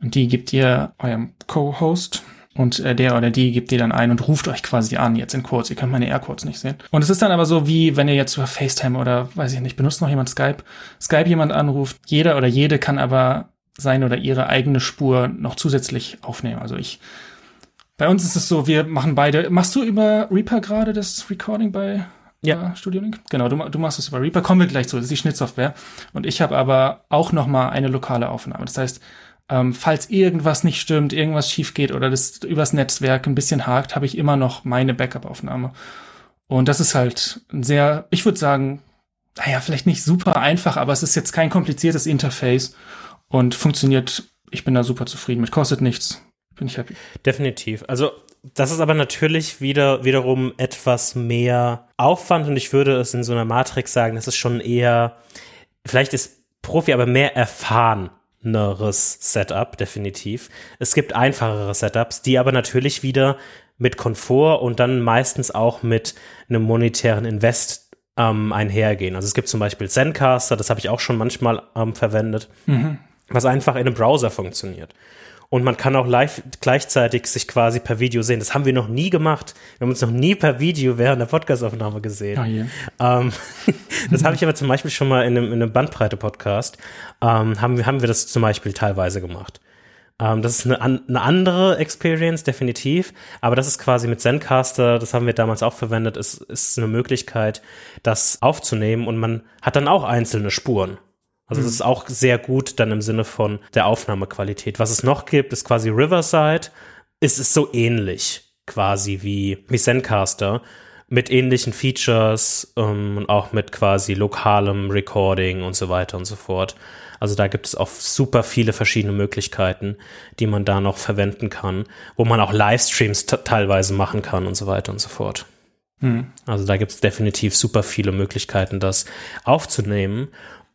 Und die gibt ihr eurem Co-Host, und äh, der oder die gibt ihr dann ein und ruft euch quasi an, jetzt in Quotes. Ihr könnt meine Airquotes nicht sehen. Und es ist dann aber so, wie wenn ihr jetzt über FaceTime oder, weiß ich nicht, benutzt noch jemand Skype, Skype jemand anruft. Jeder oder jede kann aber seine oder ihre eigene Spur noch zusätzlich aufnehmen. Also ich, bei uns ist es so, wir machen beide. Machst du über Reaper gerade das Recording bei ja. Studio Link? Genau, du, du machst es über Reaper. Kommen wir gleich zu. Das ist die Schnittsoftware. Und ich habe aber auch noch mal eine lokale Aufnahme. Das heißt, ähm, falls irgendwas nicht stimmt, irgendwas schief geht oder das übers Netzwerk ein bisschen hakt, habe ich immer noch meine Backup-Aufnahme. Und das ist halt ein sehr, ich würde sagen, naja, vielleicht nicht super einfach, aber es ist jetzt kein kompliziertes Interface und funktioniert. Ich bin da super zufrieden mit, kostet nichts. Bin ich happy. Definitiv. Also das ist aber natürlich wieder wiederum etwas mehr Aufwand und ich würde es in so einer Matrix sagen, das ist schon eher, vielleicht ist Profi, aber mehr erfahren neres Setup, definitiv. Es gibt einfachere Setups, die aber natürlich wieder mit Komfort und dann meistens auch mit einem monetären Invest ähm, einhergehen. Also es gibt zum Beispiel Zencaster, das habe ich auch schon manchmal ähm, verwendet, mhm. was einfach in einem Browser funktioniert. Und man kann auch live gleichzeitig sich quasi per Video sehen. Das haben wir noch nie gemacht. Wir haben uns noch nie per Video während der Podcastaufnahme gesehen. Oh, yeah. ähm, das habe ich aber zum Beispiel schon mal in einem, in einem Bandbreite-Podcast, ähm, haben, wir, haben wir das zum Beispiel teilweise gemacht. Ähm, das ist eine, eine andere Experience, definitiv. Aber das ist quasi mit Zencaster, das haben wir damals auch verwendet, ist, ist eine Möglichkeit, das aufzunehmen und man hat dann auch einzelne Spuren. Also es mhm. ist auch sehr gut dann im Sinne von der Aufnahmequalität. Was es noch gibt, ist quasi Riverside. Es ist so ähnlich quasi wie, wie Zencaster mit ähnlichen Features ähm, und auch mit quasi lokalem Recording und so weiter und so fort. Also da gibt es auch super viele verschiedene Möglichkeiten, die man da noch verwenden kann, wo man auch Livestreams teilweise machen kann und so weiter und so fort. Hm. Also da gibt es definitiv super viele Möglichkeiten, das aufzunehmen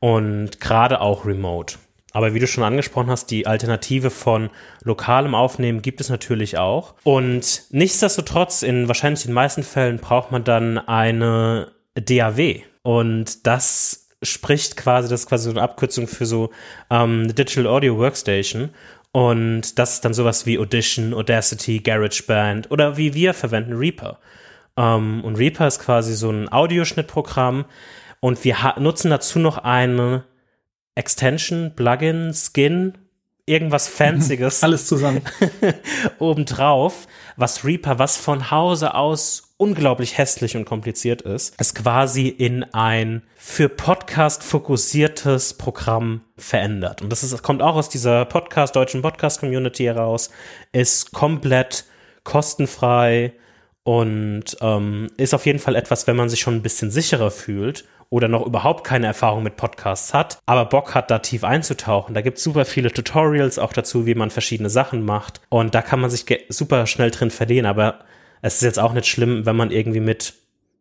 und gerade auch remote. Aber wie du schon angesprochen hast, die Alternative von lokalem Aufnehmen gibt es natürlich auch. Und nichtsdestotrotz, in wahrscheinlich den meisten Fällen braucht man dann eine DAW. Und das spricht quasi, das ist quasi so eine Abkürzung für so ähm, Digital Audio Workstation. Und das ist dann sowas wie Audition, Audacity, GarageBand oder wie wir verwenden Reaper. Ähm, und Reaper ist quasi so ein Audioschnittprogramm, und wir nutzen dazu noch eine Extension, Plugin, Skin, irgendwas Fancyes. Alles zusammen. obendrauf, was Reaper, was von Hause aus unglaublich hässlich und kompliziert ist, es quasi in ein für Podcast fokussiertes Programm verändert. Und das ist, kommt auch aus dieser Podcast, deutschen Podcast Community heraus, ist komplett kostenfrei und ähm, ist auf jeden Fall etwas, wenn man sich schon ein bisschen sicherer fühlt oder noch überhaupt keine Erfahrung mit Podcasts hat, aber Bock hat, da tief einzutauchen. Da gibt es super viele Tutorials auch dazu, wie man verschiedene Sachen macht. Und da kann man sich super schnell drin verlieren. Aber es ist jetzt auch nicht schlimm, wenn man irgendwie mit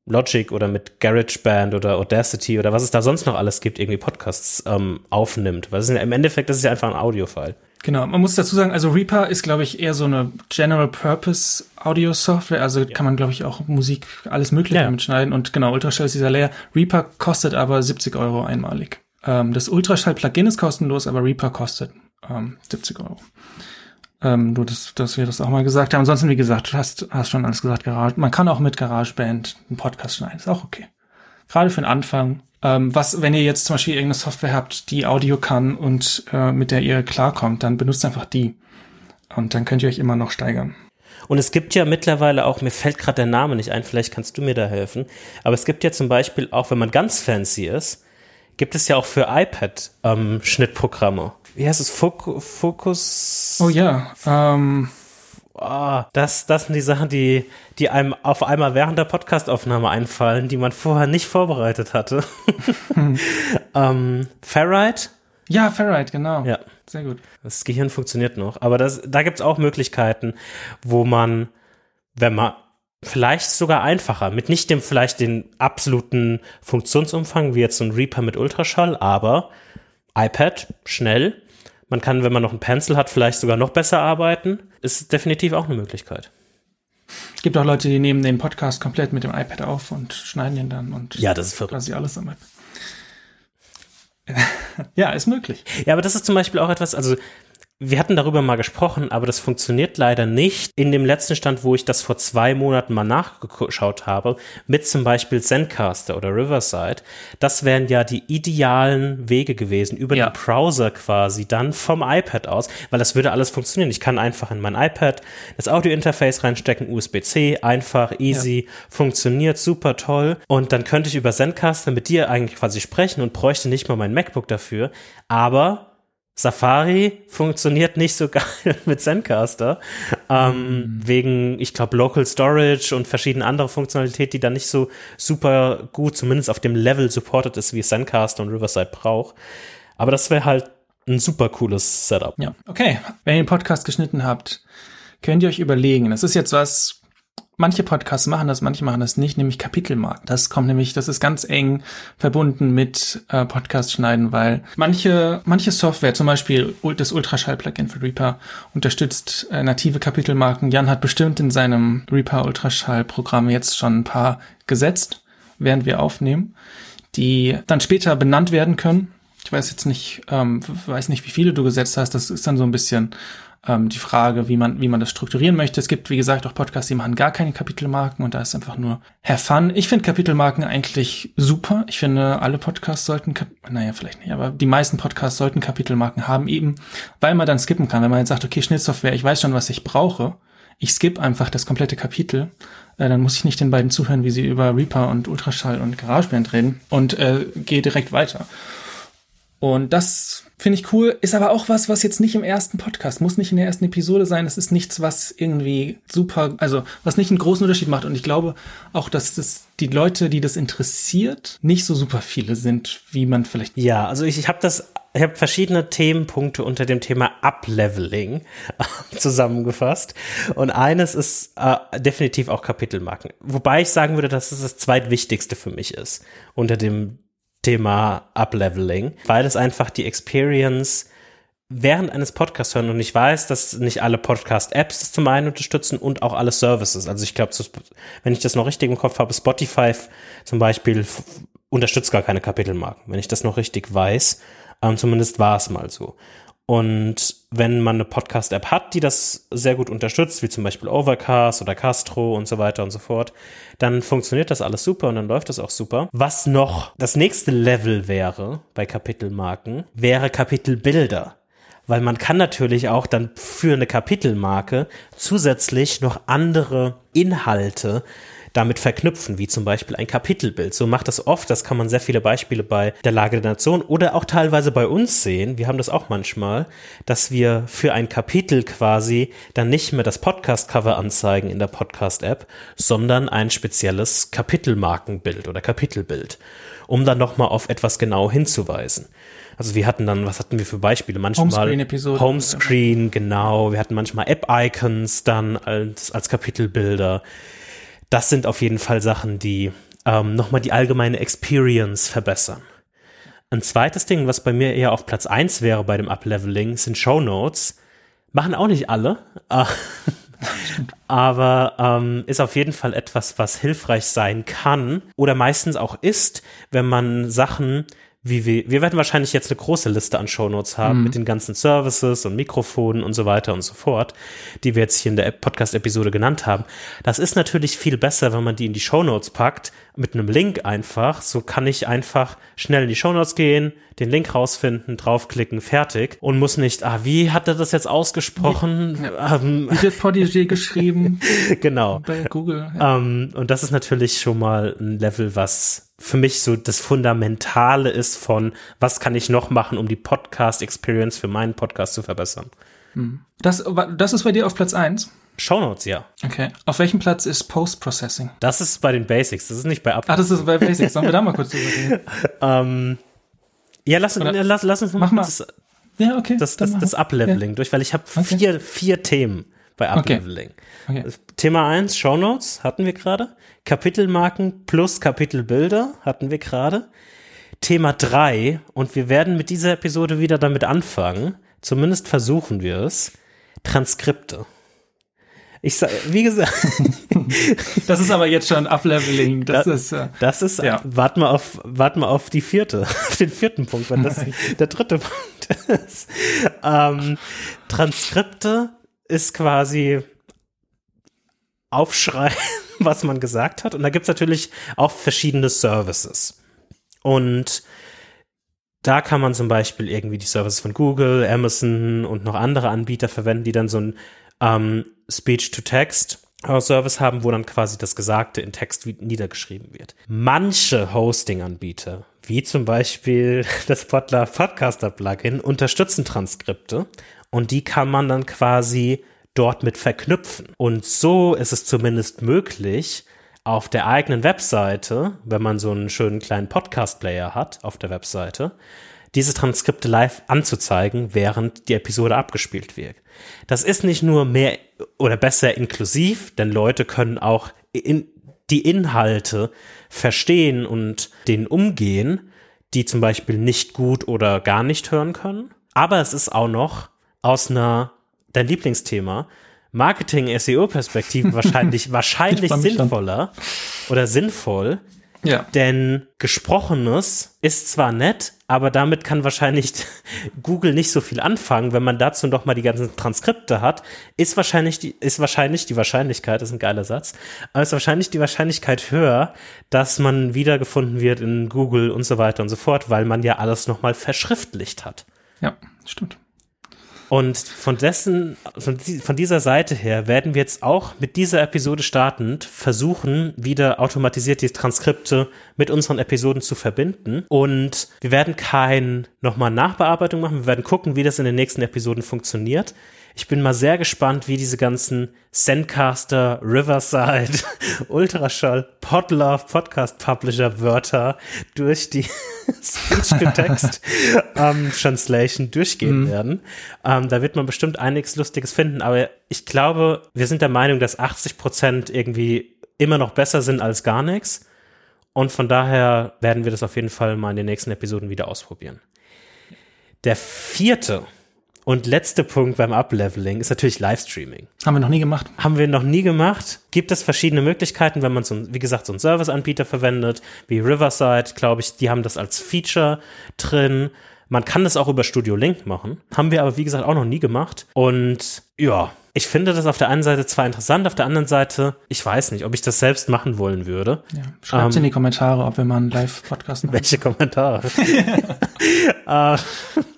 Logic oder mit GarageBand oder Audacity oder was es da sonst noch alles gibt, irgendwie Podcasts ähm, aufnimmt. Weil im Endeffekt das ist ja einfach ein Audiofile. Genau, man muss dazu sagen, also Reaper ist, glaube ich, eher so eine General Purpose Audio Software, also ja. kann man, glaube ich, auch Musik, alles Mögliche ja. damit schneiden und genau, Ultraschall ist dieser Layer. Reaper kostet aber 70 Euro einmalig. Ähm, das Ultraschall-Plugin ist kostenlos, aber Reaper kostet ähm, 70 Euro. Ähm, nur, dass, dass wir das auch mal gesagt haben. Ansonsten, wie gesagt, du hast, hast schon alles gesagt, Garage. Man kann auch mit GarageBand einen Podcast schneiden, ist auch okay. Gerade für den Anfang ähm, was, wenn ihr jetzt zum Beispiel irgendeine Software habt, die Audio kann und äh, mit der ihr klarkommt, dann benutzt einfach die. Und dann könnt ihr euch immer noch steigern. Und es gibt ja mittlerweile auch, mir fällt gerade der Name nicht ein, vielleicht kannst du mir da helfen, aber es gibt ja zum Beispiel auch, wenn man ganz fancy ist, gibt es ja auch für iPad ähm, Schnittprogramme. Wie heißt es? Focus? Oh ja. Ähm. Oh, das, das sind die Sachen, die, die einem auf einmal während der Podcastaufnahme einfallen, die man vorher nicht vorbereitet hatte. hm. ähm, Ferrite? Ja, Ferrite, genau. Ja. Sehr gut. Das Gehirn funktioniert noch. Aber das, da gibt's auch Möglichkeiten, wo man, wenn man vielleicht sogar einfacher, mit nicht dem vielleicht den absoluten Funktionsumfang, wie jetzt so ein Reaper mit Ultraschall, aber iPad, schnell. Man kann, wenn man noch einen Pencil hat, vielleicht sogar noch besser arbeiten. Ist definitiv auch eine Möglichkeit. Es gibt auch Leute, die nehmen den Podcast komplett mit dem iPad auf und schneiden ihn dann und ja, das ist verrückt. quasi alles am iPad. ja, ist möglich. Ja, aber das ist zum Beispiel auch etwas, also wir hatten darüber mal gesprochen, aber das funktioniert leider nicht in dem letzten Stand, wo ich das vor zwei Monaten mal nachgeschaut habe, mit zum Beispiel Zencaster oder Riverside. Das wären ja die idealen Wege gewesen, über ja. den Browser quasi dann vom iPad aus, weil das würde alles funktionieren. Ich kann einfach in mein iPad das Audio-Interface reinstecken, USB-C, einfach, easy, ja. funktioniert super toll. Und dann könnte ich über Zencaster mit dir eigentlich quasi sprechen und bräuchte nicht mal mein MacBook dafür. Aber Safari funktioniert nicht so geil mit Zencaster. Ähm, mhm. Wegen, ich glaube, Local Storage und verschiedene andere Funktionalität, die da nicht so super gut, zumindest auf dem Level supported ist, wie Zencaster und Riverside braucht. Aber das wäre halt ein super cooles Setup. Ja, okay. Wenn ihr den Podcast geschnitten habt, könnt ihr euch überlegen. Das ist jetzt was, Manche Podcasts machen das, manche machen das nicht, nämlich Kapitelmarken. Das kommt nämlich, das ist ganz eng verbunden mit äh, Podcast schneiden, weil manche, manche Software, zum Beispiel das Ultraschall-Plugin für Reaper, unterstützt äh, native Kapitelmarken. Jan hat bestimmt in seinem Reaper Ultraschall-Programm jetzt schon ein paar gesetzt, während wir aufnehmen, die dann später benannt werden können. Ich weiß jetzt nicht, ähm, weiß nicht, wie viele du gesetzt hast. Das ist dann so ein bisschen ähm, die Frage, wie man, wie man das strukturieren möchte. Es gibt, wie gesagt, auch Podcasts, die machen gar keine Kapitelmarken und da ist einfach nur Have Fun. Ich finde Kapitelmarken eigentlich super. Ich finde, alle Podcasts sollten, Kap naja, vielleicht nicht, aber die meisten Podcasts sollten Kapitelmarken haben, eben, weil man dann skippen kann. Wenn man jetzt sagt, okay, Schnittsoftware, ich weiß schon, was ich brauche. Ich skippe einfach das komplette Kapitel, äh, dann muss ich nicht den beiden zuhören, wie sie über Reaper und Ultraschall und GarageBand reden und äh, gehe direkt weiter. Und das finde ich cool, ist aber auch was, was jetzt nicht im ersten Podcast, muss nicht in der ersten Episode sein. Es ist nichts, was irgendwie super, also was nicht einen großen Unterschied macht. Und ich glaube auch, dass das die Leute, die das interessiert, nicht so super viele sind, wie man vielleicht. Ja, also ich, ich habe das ich habe verschiedene Themenpunkte unter dem Thema Upleveling zusammengefasst. Und eines ist äh, definitiv auch Kapitelmarken. Wobei ich sagen würde, dass es das zweitwichtigste für mich ist unter dem Thema Upleveling, weil es einfach die Experience während eines Podcasts hören und ich weiß, dass nicht alle Podcast-Apps das zum einen unterstützen und auch alle Services. Also ich glaube, wenn ich das noch richtig im Kopf habe, Spotify zum Beispiel unterstützt gar keine Kapitelmarken, wenn ich das noch richtig weiß. Ähm, zumindest war es mal so. Und wenn man eine Podcast-App hat, die das sehr gut unterstützt, wie zum Beispiel Overcast oder Castro und so weiter und so fort, dann funktioniert das alles super und dann läuft das auch super. Was noch das nächste Level wäre bei Kapitelmarken, wäre Kapitelbilder. Weil man kann natürlich auch dann für eine Kapitelmarke zusätzlich noch andere Inhalte damit verknüpfen, wie zum Beispiel ein Kapitelbild. So macht das oft, das kann man sehr viele Beispiele bei der Lage der Nation oder auch teilweise bei uns sehen. Wir haben das auch manchmal, dass wir für ein Kapitel quasi dann nicht mehr das Podcast-Cover anzeigen in der Podcast-App, sondern ein spezielles Kapitelmarkenbild oder Kapitelbild, um dann nochmal auf etwas genau hinzuweisen. Also wir hatten dann, was hatten wir für Beispiele? Manchmal Homescreen-Episoden. Homescreen, genau. Wir hatten manchmal App-Icons dann als, als Kapitelbilder das sind auf jeden Fall Sachen, die ähm, nochmal die allgemeine Experience verbessern. Ein zweites Ding, was bei mir eher auf Platz eins wäre bei dem Upleveling, sind Show Notes. Machen auch nicht alle, äh, aber ähm, ist auf jeden Fall etwas, was hilfreich sein kann oder meistens auch ist, wenn man Sachen wie wir, wir werden wahrscheinlich jetzt eine große Liste an Shownotes haben mhm. mit den ganzen Services und Mikrofonen und so weiter und so fort, die wir jetzt hier in der Podcast-Episode genannt haben. Das ist natürlich viel besser, wenn man die in die Shownotes packt, mit einem Link einfach. So kann ich einfach schnell in die Shownotes gehen, den Link rausfinden, draufklicken, fertig und muss nicht, ah, wie hat er das jetzt ausgesprochen? Ja. Ähm, wie wird Podigy geschrieben? genau. Bei Google. Ja. Ähm, und das ist natürlich schon mal ein Level, was für mich so das Fundamentale ist von, was kann ich noch machen, um die Podcast-Experience für meinen Podcast zu verbessern. Hm. Das, das ist bei dir auf Platz eins. Shownotes, ja. Okay. Auf welchem Platz ist Post-Processing? Das ist bei den Basics, das ist nicht bei Up. Ah, das ist bei Basics. Sollen wir da mal kurz drüber reden? ähm, ja, lass, Oder, lass, lass uns mach mal das, ja, okay, das, das, das Up-Leveling ja. durch, weil ich habe okay. vier, vier Themen bei Up-Leveling. Okay. Okay. Thema eins Shownotes hatten wir gerade. Kapitelmarken plus Kapitelbilder hatten wir gerade. Thema drei und wir werden mit dieser Episode wieder damit anfangen, zumindest versuchen wir es, Transkripte. Ich sag, wie gesagt. das ist aber jetzt schon Upleveling. Das, das ist, äh, das ist, ja. wart mal auf, wart mal auf die vierte, auf den vierten Punkt, wenn das der dritte Punkt ist. Ähm, Transkripte ist quasi aufschreiben, was man gesagt hat. Und da gibt's natürlich auch verschiedene Services. Und da kann man zum Beispiel irgendwie die Services von Google, Amazon und noch andere Anbieter verwenden, die dann so ein ähm, Speech-to-Text Service haben, wo dann quasi das Gesagte in Text niedergeschrieben wird. Manche Hosting-Anbieter, wie zum Beispiel das Potler Podcaster Plugin, unterstützen Transkripte und die kann man dann quasi dort mit verknüpfen. Und so ist es zumindest möglich, auf der eigenen Webseite, wenn man so einen schönen kleinen Podcast-Player hat auf der Webseite, diese Transkripte live anzuzeigen, während die Episode abgespielt wird. Das ist nicht nur mehr oder besser inklusiv, denn Leute können auch in die Inhalte verstehen und denen umgehen, die zum Beispiel nicht gut oder gar nicht hören können. Aber es ist auch noch aus einer dein Lieblingsthema, Marketing, SEO-Perspektiven wahrscheinlich, wahrscheinlich sinnvoller oder sinnvoll. Ja. Denn gesprochenes ist zwar nett, aber damit kann wahrscheinlich Google nicht so viel anfangen. Wenn man dazu noch mal die ganzen Transkripte hat, ist wahrscheinlich die, ist wahrscheinlich die Wahrscheinlichkeit, das ist ein geiler Satz, aber ist wahrscheinlich die Wahrscheinlichkeit höher, dass man wiedergefunden wird in Google und so weiter und so fort, weil man ja alles noch mal verschriftlicht hat. Ja, stimmt. Und von dessen, von dieser Seite her werden wir jetzt auch mit dieser Episode startend versuchen, wieder automatisiert die Transkripte mit unseren Episoden zu verbinden. Und wir werden kein nochmal Nachbearbeitung machen. Wir werden gucken, wie das in den nächsten Episoden funktioniert. Ich bin mal sehr gespannt, wie diese ganzen Sendcaster, Riverside, Ultraschall, Podlove, Podcast Publisher Wörter durch die Speech-to-Text ähm, Translation durchgehen mhm. werden. Ähm, da wird man bestimmt einiges Lustiges finden, aber ich glaube, wir sind der Meinung, dass 80 Prozent irgendwie immer noch besser sind als gar nichts. Und von daher werden wir das auf jeden Fall mal in den nächsten Episoden wieder ausprobieren. Der vierte und letzter Punkt beim Upleveling ist natürlich Livestreaming. Haben wir noch nie gemacht. Haben wir noch nie gemacht. Gibt es verschiedene Möglichkeiten, wenn man so, wie gesagt, so einen Serviceanbieter verwendet, wie Riverside, glaube ich, die haben das als Feature drin. Man kann das auch über Studio Link machen. Haben wir aber, wie gesagt, auch noch nie gemacht. Und ja, ich finde das auf der einen Seite zwar interessant, auf der anderen Seite, ich weiß nicht, ob ich das selbst machen wollen würde. Ja, schreibt ähm, in die Kommentare, ob wir mal einen Live-Podcast machen. Welche Kommentare? Äh,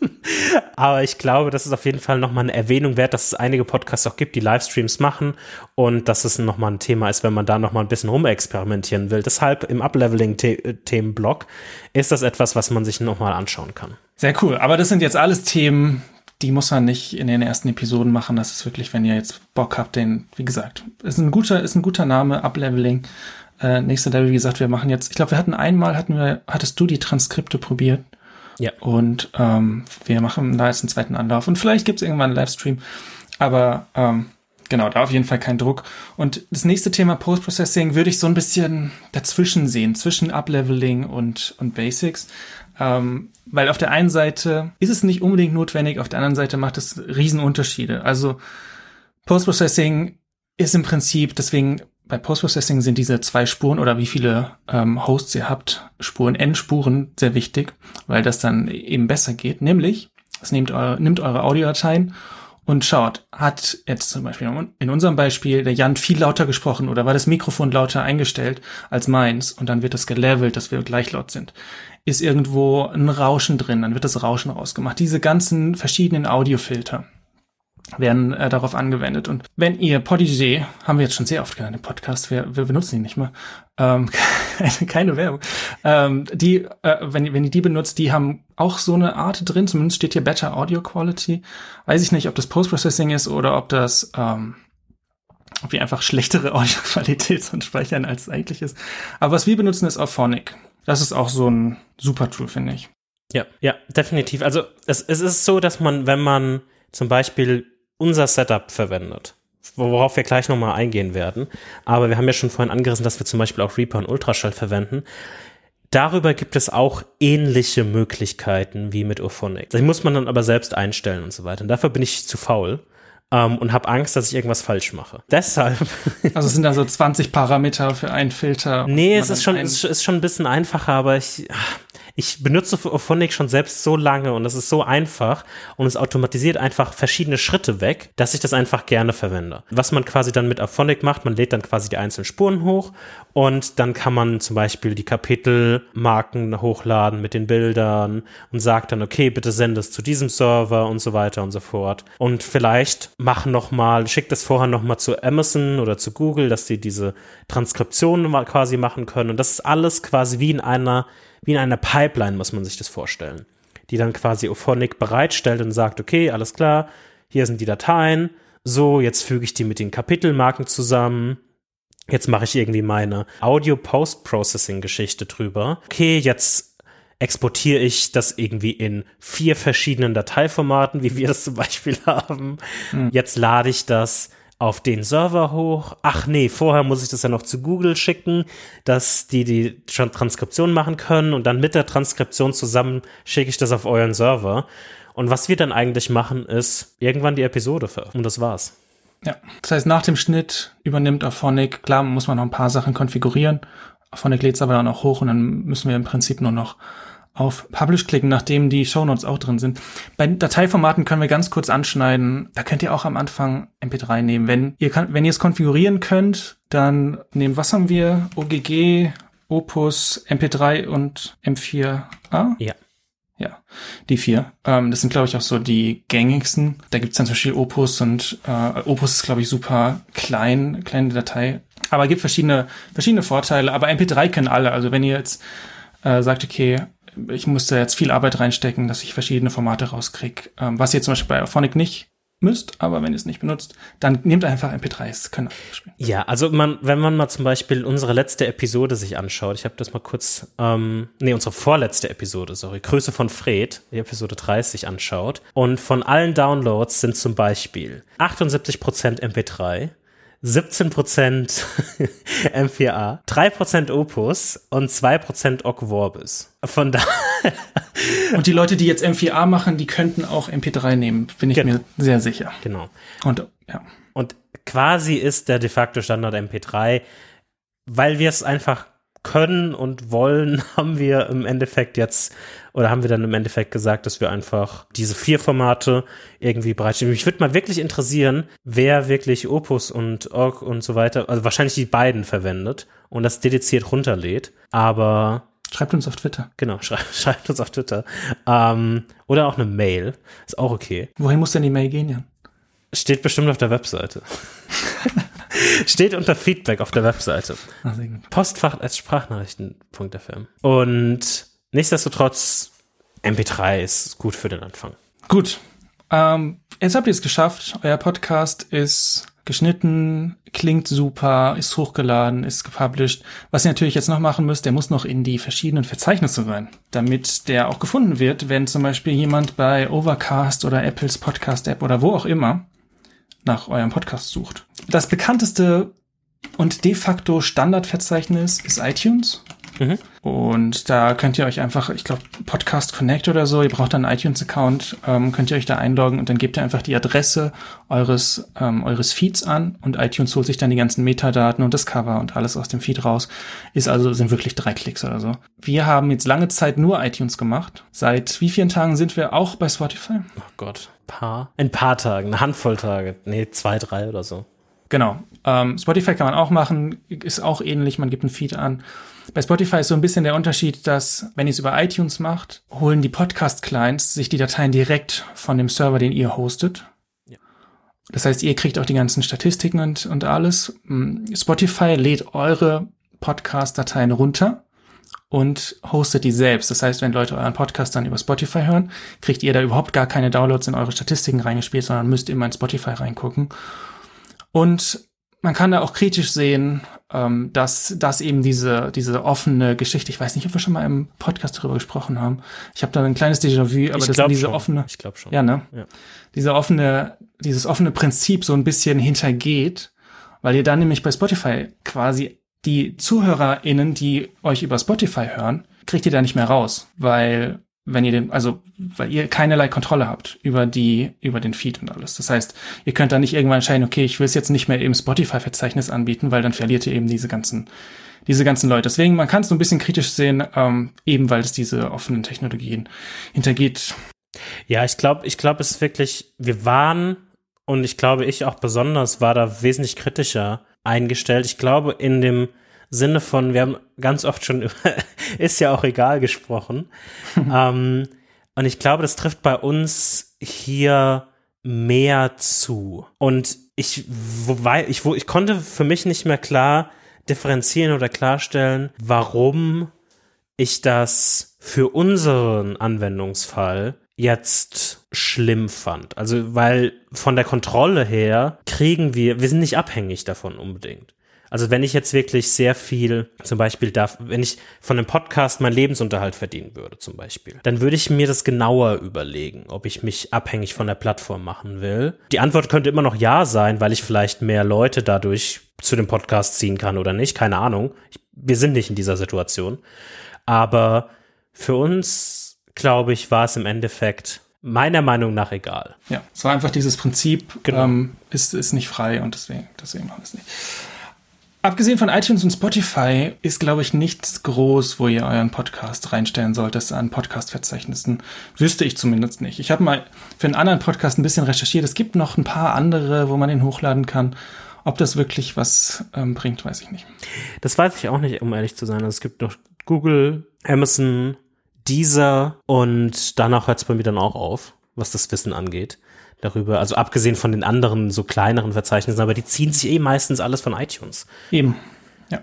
aber ich glaube, das ist auf jeden Fall nochmal eine Erwähnung wert, dass es einige Podcasts auch gibt, die Livestreams machen und dass es nochmal ein Thema ist, wenn man da nochmal ein bisschen rumexperimentieren will. Deshalb im Upleveling-Themenblog ist das etwas, was man sich nochmal anschauen kann. Sehr cool. Aber das sind jetzt alles Themen, die muss man nicht in den ersten Episoden machen. Das ist wirklich, wenn ihr jetzt Bock habt, den, wie gesagt, ist ein guter, ist ein guter Name, Upleveling. Äh, nächste Level, wie gesagt, wir machen jetzt, ich glaube, wir hatten einmal, hatten wir, hattest du die Transkripte probiert? Ja. Und ähm, wir machen da jetzt einen zweiten Anlauf. Und vielleicht gibt's irgendwann einen Livestream. Aber ähm, genau, da auf jeden Fall kein Druck. Und das nächste Thema Post-Processing würde ich so ein bisschen dazwischen sehen, zwischen Upleveling und, und Basics. Ähm, weil auf der einen Seite ist es nicht unbedingt notwendig, auf der anderen Seite macht es Riesenunterschiede. Also Post-Processing ist im Prinzip, deswegen bei Post-Processing sind diese zwei Spuren oder wie viele ähm, Hosts ihr habt, Spuren, N-Spuren, sehr wichtig, weil das dann eben besser geht. Nämlich, es nimmt eure, nimmt eure Audiodateien und schaut, hat jetzt zum Beispiel in unserem Beispiel der Jan viel lauter gesprochen oder war das Mikrofon lauter eingestellt als meins und dann wird das gelevelt, dass wir gleich laut sind. Ist irgendwo ein Rauschen drin, dann wird das Rauschen rausgemacht. Diese ganzen verschiedenen Audiofilter werden äh, darauf angewendet. Und wenn ihr Podigy, haben wir jetzt schon sehr oft genannt im Podcast, wir, wir benutzen die nicht mehr, ähm, keine Werbung, ähm, die, äh, wenn, wenn ihr die benutzt, die haben auch so eine Art drin, zumindest steht hier Better Audio Quality. Weiß ich nicht, ob das Post-Processing ist oder ob das, ähm, ob wir einfach schlechtere Audioqualität und speichern, als es eigentlich ist. Aber was wir benutzen, ist Auphonic. Das ist auch so ein super Tool, finde ich. Ja, ja, definitiv. Also es, es ist so, dass man, wenn man zum Beispiel unser Setup verwendet, worauf wir gleich nochmal eingehen werden. Aber wir haben ja schon vorhin angerissen, dass wir zum Beispiel auch Reaper und Ultraschall verwenden. Darüber gibt es auch ähnliche Möglichkeiten wie mit Ophonic. Das muss man dann aber selbst einstellen und so weiter. Und dafür bin ich zu faul. Um, und habe Angst, dass ich irgendwas falsch mache. Deshalb. Also es sind da so 20 Parameter für einen Filter. Nee, es ist schon, es ist schon ein bisschen einfacher, aber ich, ich benutze Auphonic schon selbst so lange und es ist so einfach und es automatisiert einfach verschiedene Schritte weg, dass ich das einfach gerne verwende. Was man quasi dann mit Auphonic macht, man lädt dann quasi die einzelnen Spuren hoch und dann kann man zum Beispiel die Kapitelmarken hochladen mit den Bildern und sagt dann, okay, bitte sende es zu diesem Server und so weiter und so fort. Und vielleicht machen noch mal, schickt es vorher noch mal zu Amazon oder zu Google, dass die diese Transkription quasi machen können. Und das ist alles quasi wie in einer wie in einer Pipeline muss man sich das vorstellen, die dann quasi Ophonic bereitstellt und sagt, okay, alles klar, hier sind die Dateien, so, jetzt füge ich die mit den Kapitelmarken zusammen, jetzt mache ich irgendwie meine Audio-Post-Processing-Geschichte drüber. Okay, jetzt exportiere ich das irgendwie in vier verschiedenen Dateiformaten, wie wir das zum Beispiel haben. Mhm. Jetzt lade ich das auf den Server hoch. Ach nee, vorher muss ich das ja noch zu Google schicken, dass die die Transkription machen können und dann mit der Transkription zusammen schicke ich das auf euren Server. Und was wir dann eigentlich machen, ist irgendwann die Episode veröffentlichen. Und das war's. Ja, das heißt, nach dem Schnitt übernimmt Auphonic, klar, muss man noch ein paar Sachen konfigurieren. Auphonic lädt es aber dann auch hoch und dann müssen wir im Prinzip nur noch auf Publish klicken, nachdem die Shownotes auch drin sind. Bei Dateiformaten können wir ganz kurz anschneiden. Da könnt ihr auch am Anfang MP3 nehmen. Wenn ihr kann, wenn ihr es konfigurieren könnt, dann nehmen, was haben wir? OGG, Opus, MP3 und M4A? Ja. Ja, die vier. Ähm, das sind, glaube ich, auch so die gängigsten. Da gibt's dann zum Beispiel Opus und äh, Opus ist, glaube ich, super klein, kleine Datei. Aber gibt verschiedene, verschiedene Vorteile. Aber MP3 können alle. Also wenn ihr jetzt äh, sagt, okay, ich musste jetzt viel Arbeit reinstecken, dass ich verschiedene Formate rauskriege. Ähm, was ihr zum Beispiel bei Auphonic nicht müsst, aber wenn ihr es nicht benutzt, dann nehmt einfach MP3s, können. Ja, also man, wenn man mal zum Beispiel unsere letzte Episode sich anschaut, ich habe das mal kurz, ähm, nee, unsere vorletzte Episode, sorry, Grüße von Fred, die Episode 30 anschaut und von allen Downloads sind zum Beispiel 78% MP3, 17% M4A, 3% Opus und 2% Ogg Vorbis. Von da. und die Leute, die jetzt M4A machen, die könnten auch MP3 nehmen, bin ich genau. mir sehr sicher. Genau. Und ja. Und quasi ist der de facto Standard MP3, weil wir es einfach können und wollen, haben wir im Endeffekt jetzt, oder haben wir dann im Endeffekt gesagt, dass wir einfach diese vier Formate irgendwie bereitstellen. Mich würde mal wirklich interessieren, wer wirklich Opus und Org und so weiter, also wahrscheinlich die beiden verwendet und das dediziert runterlädt, aber Schreibt uns auf Twitter. Genau, schrei schreibt uns auf Twitter. Ähm, oder auch eine Mail. Ist auch okay. Wohin muss denn die Mail gehen, Jan? Steht bestimmt auf der Webseite. Steht unter Feedback auf der Webseite. Ach, Postfach als Sprachnachrichten.fm. Und nichtsdestotrotz, MP3 ist gut für den Anfang. Gut. Ähm, jetzt habt ihr es geschafft. Euer Podcast ist geschnitten, klingt super, ist hochgeladen, ist gepublished. Was ihr natürlich jetzt noch machen müsst, der muss noch in die verschiedenen Verzeichnisse rein, damit der auch gefunden wird, wenn zum Beispiel jemand bei Overcast oder Apples Podcast App oder wo auch immer nach eurem Podcast sucht. Das bekannteste und de facto Standardverzeichnis ist iTunes. Mhm. Und da könnt ihr euch einfach, ich glaube, Podcast Connect oder so, ihr braucht dann einen iTunes-Account, ähm, könnt ihr euch da einloggen und dann gebt ihr einfach die Adresse eures, ähm, eures Feeds an und iTunes holt sich dann die ganzen Metadaten und das Cover und alles aus dem Feed raus. Ist also, sind wirklich drei Klicks oder so. Wir haben jetzt lange Zeit nur iTunes gemacht. Seit wie vielen Tagen sind wir auch bei Spotify? Oh Gott, paar? Ein paar Tagen, eine Handvoll Tage. Nee, zwei, drei oder so. Genau. Ähm, Spotify kann man auch machen, ist auch ähnlich, man gibt einen Feed an. Bei Spotify ist so ein bisschen der Unterschied, dass wenn ihr es über iTunes macht, holen die Podcast-Clients sich die Dateien direkt von dem Server, den ihr hostet. Ja. Das heißt, ihr kriegt auch die ganzen Statistiken und, und alles. Mm, Spotify lädt eure Podcast-Dateien runter und hostet die selbst. Das heißt, wenn Leute euren Podcast dann über Spotify hören, kriegt ihr da überhaupt gar keine Downloads in eure Statistiken reingespielt, sondern müsst immer in Spotify reingucken. Und man kann da auch kritisch sehen, ähm, dass, dass eben diese, diese offene Geschichte, ich weiß nicht, ob wir schon mal im Podcast darüber gesprochen haben. Ich habe da ein kleines Déjà-vu, aber ich das ist diese schon. offene. Ich glaube schon. Ja, ne? Ja. Diese offene, dieses offene Prinzip so ein bisschen hintergeht, weil ihr dann nämlich bei Spotify quasi die ZuhörerInnen, die euch über Spotify hören, kriegt ihr da nicht mehr raus, weil wenn ihr den, also weil ihr keinerlei Kontrolle habt über die, über den Feed und alles. Das heißt, ihr könnt da nicht irgendwann entscheiden, okay, ich will es jetzt nicht mehr im Spotify-Verzeichnis anbieten, weil dann verliert ihr eben diese ganzen, diese ganzen Leute. Deswegen, man kann es so ein bisschen kritisch sehen, ähm, eben weil es diese offenen Technologien hintergeht. Ja, ich glaube, ich glaube, es ist wirklich, wir waren und ich glaube, ich auch besonders war da wesentlich kritischer eingestellt. Ich glaube, in dem Sinne von, wir haben ganz oft schon über, ist ja auch egal gesprochen. ähm, und ich glaube, das trifft bei uns hier mehr zu. Und ich, wobei, ich, wo, ich konnte für mich nicht mehr klar differenzieren oder klarstellen, warum ich das für unseren Anwendungsfall jetzt schlimm fand. Also, weil von der Kontrolle her kriegen wir, wir sind nicht abhängig davon unbedingt. Also wenn ich jetzt wirklich sehr viel, zum Beispiel darf, wenn ich von einem Podcast meinen Lebensunterhalt verdienen würde, zum Beispiel, dann würde ich mir das genauer überlegen, ob ich mich abhängig von der Plattform machen will. Die Antwort könnte immer noch ja sein, weil ich vielleicht mehr Leute dadurch zu dem Podcast ziehen kann oder nicht, keine Ahnung. Ich, wir sind nicht in dieser Situation. Aber für uns, glaube ich, war es im Endeffekt meiner Meinung nach egal. Ja, es war einfach dieses Prinzip, genau. ähm, ist, ist nicht frei und deswegen, deswegen machen wir es nicht. Abgesehen von iTunes und Spotify ist, glaube ich, nichts groß, wo ihr euren Podcast reinstellen solltet an Podcast-Verzeichnissen. Wüsste ich zumindest nicht. Ich habe mal für einen anderen Podcast ein bisschen recherchiert. Es gibt noch ein paar andere, wo man den hochladen kann. Ob das wirklich was ähm, bringt, weiß ich nicht. Das weiß ich auch nicht, um ehrlich zu sein. Also es gibt noch Google, Amazon, Deezer und danach hört es bei mir dann auch auf, was das Wissen angeht darüber. Also abgesehen von den anderen so kleineren Verzeichnissen, aber die ziehen sich eh meistens alles von iTunes. Eben, ja.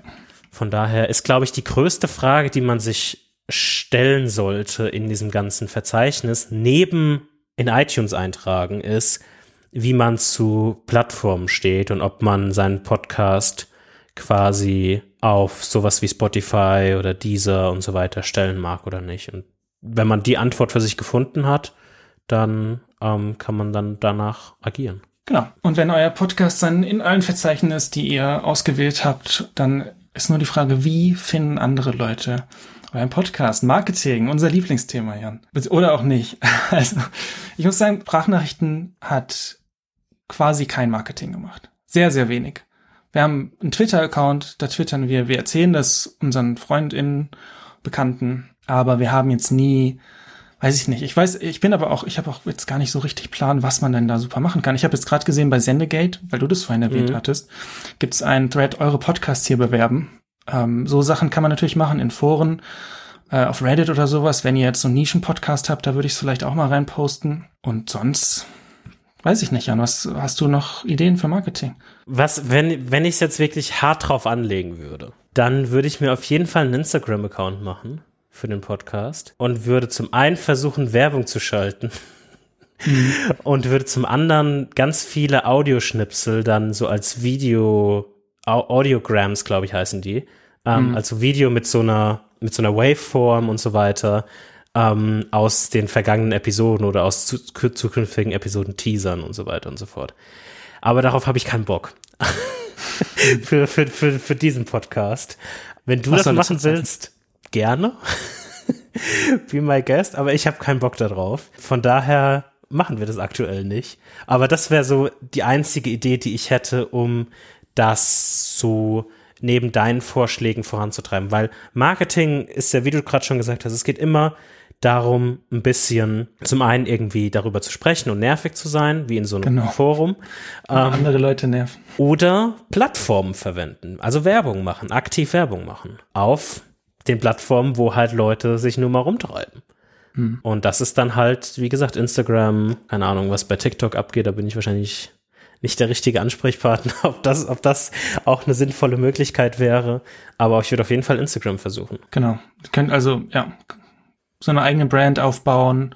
Von daher ist, glaube ich, die größte Frage, die man sich stellen sollte in diesem ganzen Verzeichnis, neben in iTunes eintragen, ist, wie man zu Plattformen steht und ob man seinen Podcast quasi auf sowas wie Spotify oder Deezer und so weiter stellen mag oder nicht. Und wenn man die Antwort für sich gefunden hat, dann ähm, kann man dann danach agieren. Genau. Und wenn euer Podcast dann in allen Verzeichnissen, die ihr ausgewählt habt, dann ist nur die Frage, wie finden andere Leute euren Podcast? Marketing, unser Lieblingsthema, Jan. Oder auch nicht. Also, ich muss sagen, Sprachnachrichten hat quasi kein Marketing gemacht. Sehr, sehr wenig. Wir haben einen Twitter-Account, da twittern wir, wir erzählen das unseren FreundInnen, Bekannten, aber wir haben jetzt nie weiß ich nicht. Ich weiß, ich bin aber auch, ich habe auch jetzt gar nicht so richtig Plan, was man denn da super machen kann. Ich habe jetzt gerade gesehen bei Sendegate, weil du das vorhin erwähnt mhm. hattest, gibt es einen Thread, eure Podcasts hier bewerben. Ähm, so Sachen kann man natürlich machen in Foren, äh, auf Reddit oder sowas. Wenn ihr jetzt so einen Nischen-Podcast habt, da würde ich es vielleicht auch mal reinposten. Und sonst weiß ich nicht, Jan. Was hast du noch Ideen für Marketing? Was, wenn, wenn ich es jetzt wirklich hart drauf anlegen würde, dann würde ich mir auf jeden Fall einen Instagram-Account machen für den Podcast und würde zum einen versuchen, Werbung zu schalten. Mhm. Und würde zum anderen ganz viele Audioschnipsel dann so als Video, Audiograms, glaube ich, heißen die. Ähm, mhm. Also Video mit so einer, mit so einer Waveform und so weiter ähm, aus den vergangenen Episoden oder aus zu, zukünftigen Episoden teasern und so weiter und so fort. Aber darauf habe ich keinen Bock. für, für, für, für diesen Podcast. Wenn du Was das machen willst, gerne. Be my guest, aber ich habe keinen Bock darauf. Von daher machen wir das aktuell nicht. Aber das wäre so die einzige Idee, die ich hätte, um das so neben deinen Vorschlägen voranzutreiben. Weil Marketing ist ja, wie du gerade schon gesagt hast, es geht immer darum, ein bisschen zum einen irgendwie darüber zu sprechen und nervig zu sein, wie in so einem genau. Forum. Ähm, andere Leute nerven. Oder Plattformen verwenden, also Werbung machen, aktiv Werbung machen auf den Plattformen, wo halt Leute sich nur mal rumtreiben. Hm. Und das ist dann halt, wie gesagt, Instagram, keine Ahnung, was bei TikTok abgeht, da bin ich wahrscheinlich nicht der richtige Ansprechpartner, ob das, ob das auch eine sinnvolle Möglichkeit wäre. Aber ich würde auf jeden Fall Instagram versuchen. Genau. Ihr könnt also, ja, so eine eigene Brand aufbauen,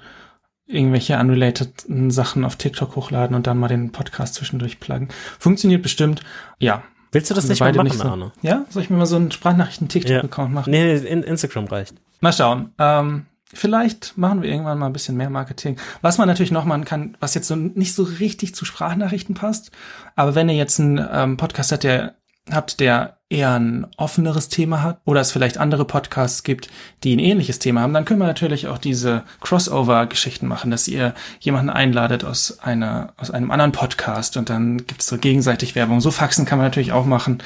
irgendwelche unrelated Sachen auf TikTok hochladen und dann mal den Podcast zwischendurch pluggen. Funktioniert bestimmt. Ja. Willst du das nicht mal machen, nicht so, Arne? Ja? Soll ich mir mal so einen Sprachnachrichten-TikTok-Account ja. machen? Nee, in Instagram reicht. Mal schauen. Ähm, Vielleicht machen wir irgendwann mal ein bisschen mehr Marketing. Was man natürlich noch machen kann, was jetzt so nicht so richtig zu Sprachnachrichten passt, aber wenn ihr jetzt einen ähm, Podcast habt, der habt, der eher ein offeneres Thema hat oder es vielleicht andere Podcasts gibt, die ein ähnliches Thema haben, dann können wir natürlich auch diese Crossover-Geschichten machen, dass ihr jemanden einladet aus einer aus einem anderen Podcast und dann gibt's so gegenseitig Werbung. So Faxen kann man natürlich auch machen,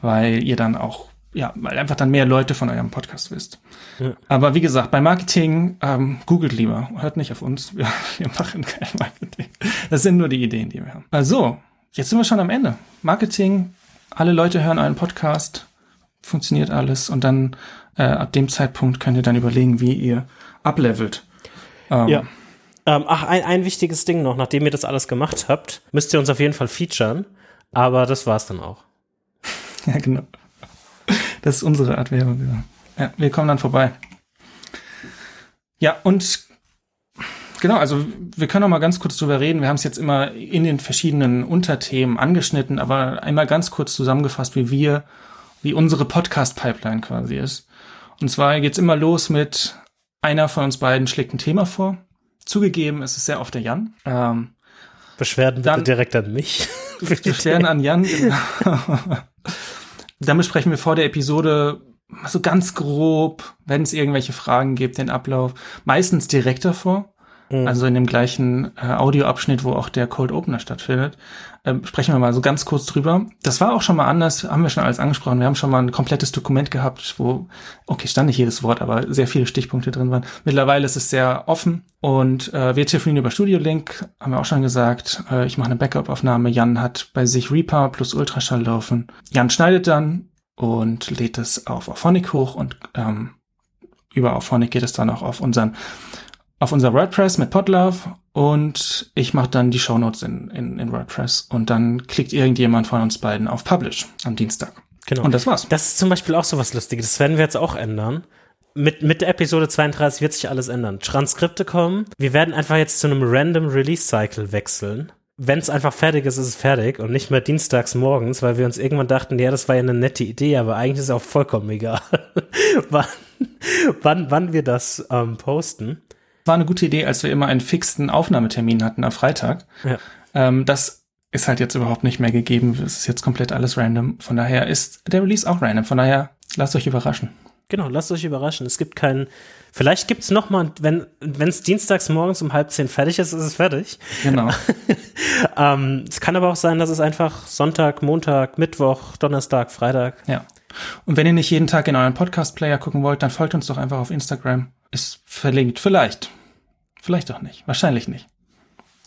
weil ihr dann auch ja, weil einfach dann mehr Leute von eurem Podcast wisst. Ja. Aber wie gesagt, bei Marketing ähm, googelt lieber, hört nicht auf uns. Wir, wir machen kein Marketing. Das sind nur die Ideen, die wir haben. Also, jetzt sind wir schon am Ende. Marketing, alle Leute hören einen Podcast, funktioniert alles und dann äh, ab dem Zeitpunkt könnt ihr dann überlegen, wie ihr ablevelt. Ähm, ja. Ähm, ach, ein, ein wichtiges Ding noch, nachdem ihr das alles gemacht habt, müsst ihr uns auf jeden Fall featuren, aber das war's dann auch. ja, genau. Das ist unsere Art Werbung. Ja, wir kommen dann vorbei. Ja, und genau, also wir können noch mal ganz kurz drüber reden. Wir haben es jetzt immer in den verschiedenen Unterthemen angeschnitten, aber einmal ganz kurz zusammengefasst, wie wir, wie unsere Podcast-Pipeline quasi ist. Und zwar geht's immer los mit einer von uns beiden schlägt ein Thema vor. Zugegeben, es ist sehr oft der Jan. Ähm, Beschwerden dann, direkt an mich. Beschwerden an Jan. Genau. Dann besprechen wir vor der Episode so ganz grob, wenn es irgendwelche Fragen gibt, den Ablauf. Meistens direkt davor. Mhm. Also in dem gleichen äh, Audioabschnitt, wo auch der Cold Opener stattfindet. Ähm, sprechen wir mal so ganz kurz drüber. Das war auch schon mal anders, haben wir schon alles angesprochen. Wir haben schon mal ein komplettes Dokument gehabt, wo, okay, stand nicht jedes Wort, aber sehr viele Stichpunkte drin waren. Mittlerweile ist es sehr offen und äh, wir telefonieren über Studio Link, haben wir auch schon gesagt. Äh, ich mache eine Backup-Aufnahme. Jan hat bei sich Reaper plus Ultraschall laufen. Jan schneidet dann und lädt es auf Auphonic hoch und ähm, über Auphonic geht es dann auch auf unseren auf unser WordPress mit Podlove und ich mache dann die Shownotes in, in, in WordPress und dann klickt irgendjemand von uns beiden auf Publish am Dienstag. Genau. Und das war's. Das ist zum Beispiel auch so was Lustiges. Das werden wir jetzt auch ändern. Mit, mit der Episode 32 wird sich alles ändern. Transkripte kommen. Wir werden einfach jetzt zu einem Random Release Cycle wechseln. Wenn es einfach fertig ist, ist es fertig und nicht mehr dienstags morgens, weil wir uns irgendwann dachten, ja, das war ja eine nette Idee, aber eigentlich ist es auch vollkommen egal, wann, wann, wann wir das ähm, posten war eine gute Idee, als wir immer einen fixen Aufnahmetermin hatten am Freitag. Ja. Ähm, das ist halt jetzt überhaupt nicht mehr gegeben. Es ist jetzt komplett alles random. Von daher ist der Release auch random. Von daher lasst euch überraschen. Genau, lasst euch überraschen. Es gibt keinen. Vielleicht gibt es noch mal, wenn wenn es dienstags morgens um halb zehn fertig ist, ist es fertig. Genau. ähm, es kann aber auch sein, dass es einfach Sonntag, Montag, Mittwoch, Donnerstag, Freitag. Ja. Und wenn ihr nicht jeden Tag in euren Podcast-Player gucken wollt, dann folgt uns doch einfach auf Instagram. Ist verlinkt. Vielleicht. Vielleicht auch nicht. Wahrscheinlich nicht.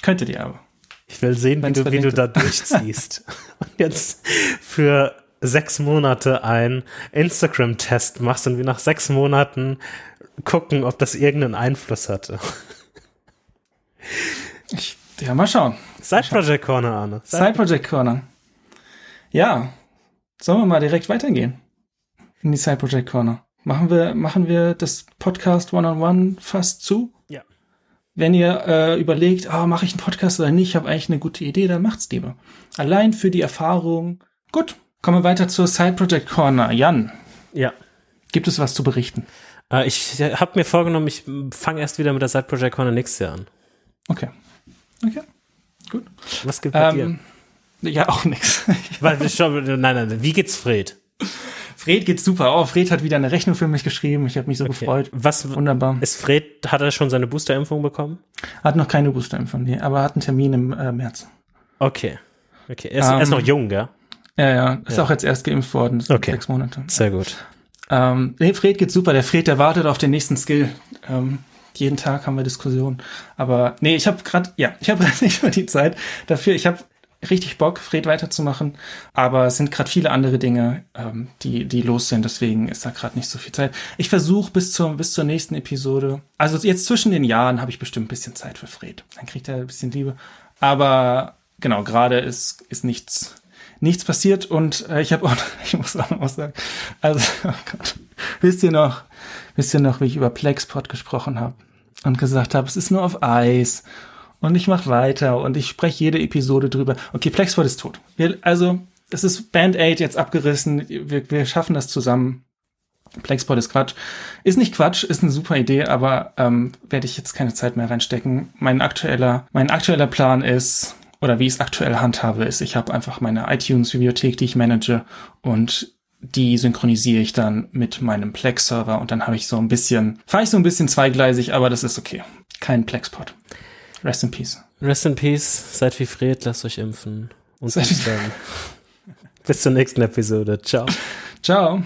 Könntet ihr aber. Ich will sehen, wie du, wie du da durchziehst. und jetzt für sechs Monate einen Instagram-Test machst und wir nach sechs Monaten gucken, ob das irgendeinen Einfluss hatte. Ich, ja, mal schauen. Side Project Corner, Arne. Side, Side Project Corner. Ja. Sollen wir mal direkt weitergehen? In die Side Project Corner. Machen wir, machen wir das Podcast One-on-One -on -One fast zu? Ja. Wenn ihr äh, überlegt, ah, mache ich einen Podcast oder nicht, ich habe eigentlich eine gute Idee, dann macht's lieber. Allein für die Erfahrung. Gut, kommen wir weiter zur Side Project Corner. Jan. Ja. Gibt es was zu berichten? Äh, ich habe mir vorgenommen, ich fange erst wieder mit der Side Project Corner nächstes Jahr an. Okay. Okay. Gut. Was gibt bei ähm, dir? Ja, auch nix. nein, nein, wie geht's Fred? Fred geht's super. Oh, Fred hat wieder eine Rechnung für mich geschrieben. Ich habe mich so okay. gefreut. Was wunderbar. Ist Fred hat er schon seine Boosterimpfung bekommen? Hat noch keine Boosterimpfung, nee, aber hat einen Termin im äh, März. Okay. Okay, er ist, ähm, er ist noch jung, gell? Ja, ja, ist ja. auch jetzt erst geimpft worden, okay. sechs Monate. Sehr gut. Ähm, nee, Fred geht super. Der Fred, der wartet auf den nächsten Skill. Ähm, jeden Tag haben wir Diskussionen. Aber nee, ich habe gerade, ja, ich habe gerade nicht mehr die Zeit dafür. Ich habe richtig Bock, Fred weiterzumachen, aber es sind gerade viele andere Dinge, ähm, die die los sind. Deswegen ist da gerade nicht so viel Zeit. Ich versuche bis zur bis zur nächsten Episode. Also jetzt zwischen den Jahren habe ich bestimmt ein bisschen Zeit für Fred. Dann kriegt er ein bisschen Liebe. Aber genau, gerade ist ist nichts nichts passiert und äh, ich habe auch, ich muss auch noch sagen, also oh Gott, wisst ihr noch, wisst ihr noch, wie ich über Plexpot gesprochen habe und gesagt habe, es ist nur auf Eis und ich mache weiter und ich spreche jede Episode drüber. Okay, Plexpot ist tot. Wir, also es ist Band-Aid jetzt abgerissen, wir, wir schaffen das zusammen. Plexpot ist Quatsch. Ist nicht Quatsch, ist eine super Idee, aber ähm, werde ich jetzt keine Zeit mehr reinstecken. Mein aktueller, mein aktueller Plan ist, oder wie ich es aktuell handhabe, ist, ich habe einfach meine iTunes-Bibliothek, die ich manage und die synchronisiere ich dann mit meinem Plex-Server und dann habe ich so ein bisschen, fahre ich so ein bisschen zweigleisig, aber das ist okay. Kein Plexpot. Rest in Peace. Rest in Peace, seid wie Fred, lasst euch impfen. Und bis dann. bis zur nächsten Episode. Ciao. Ciao.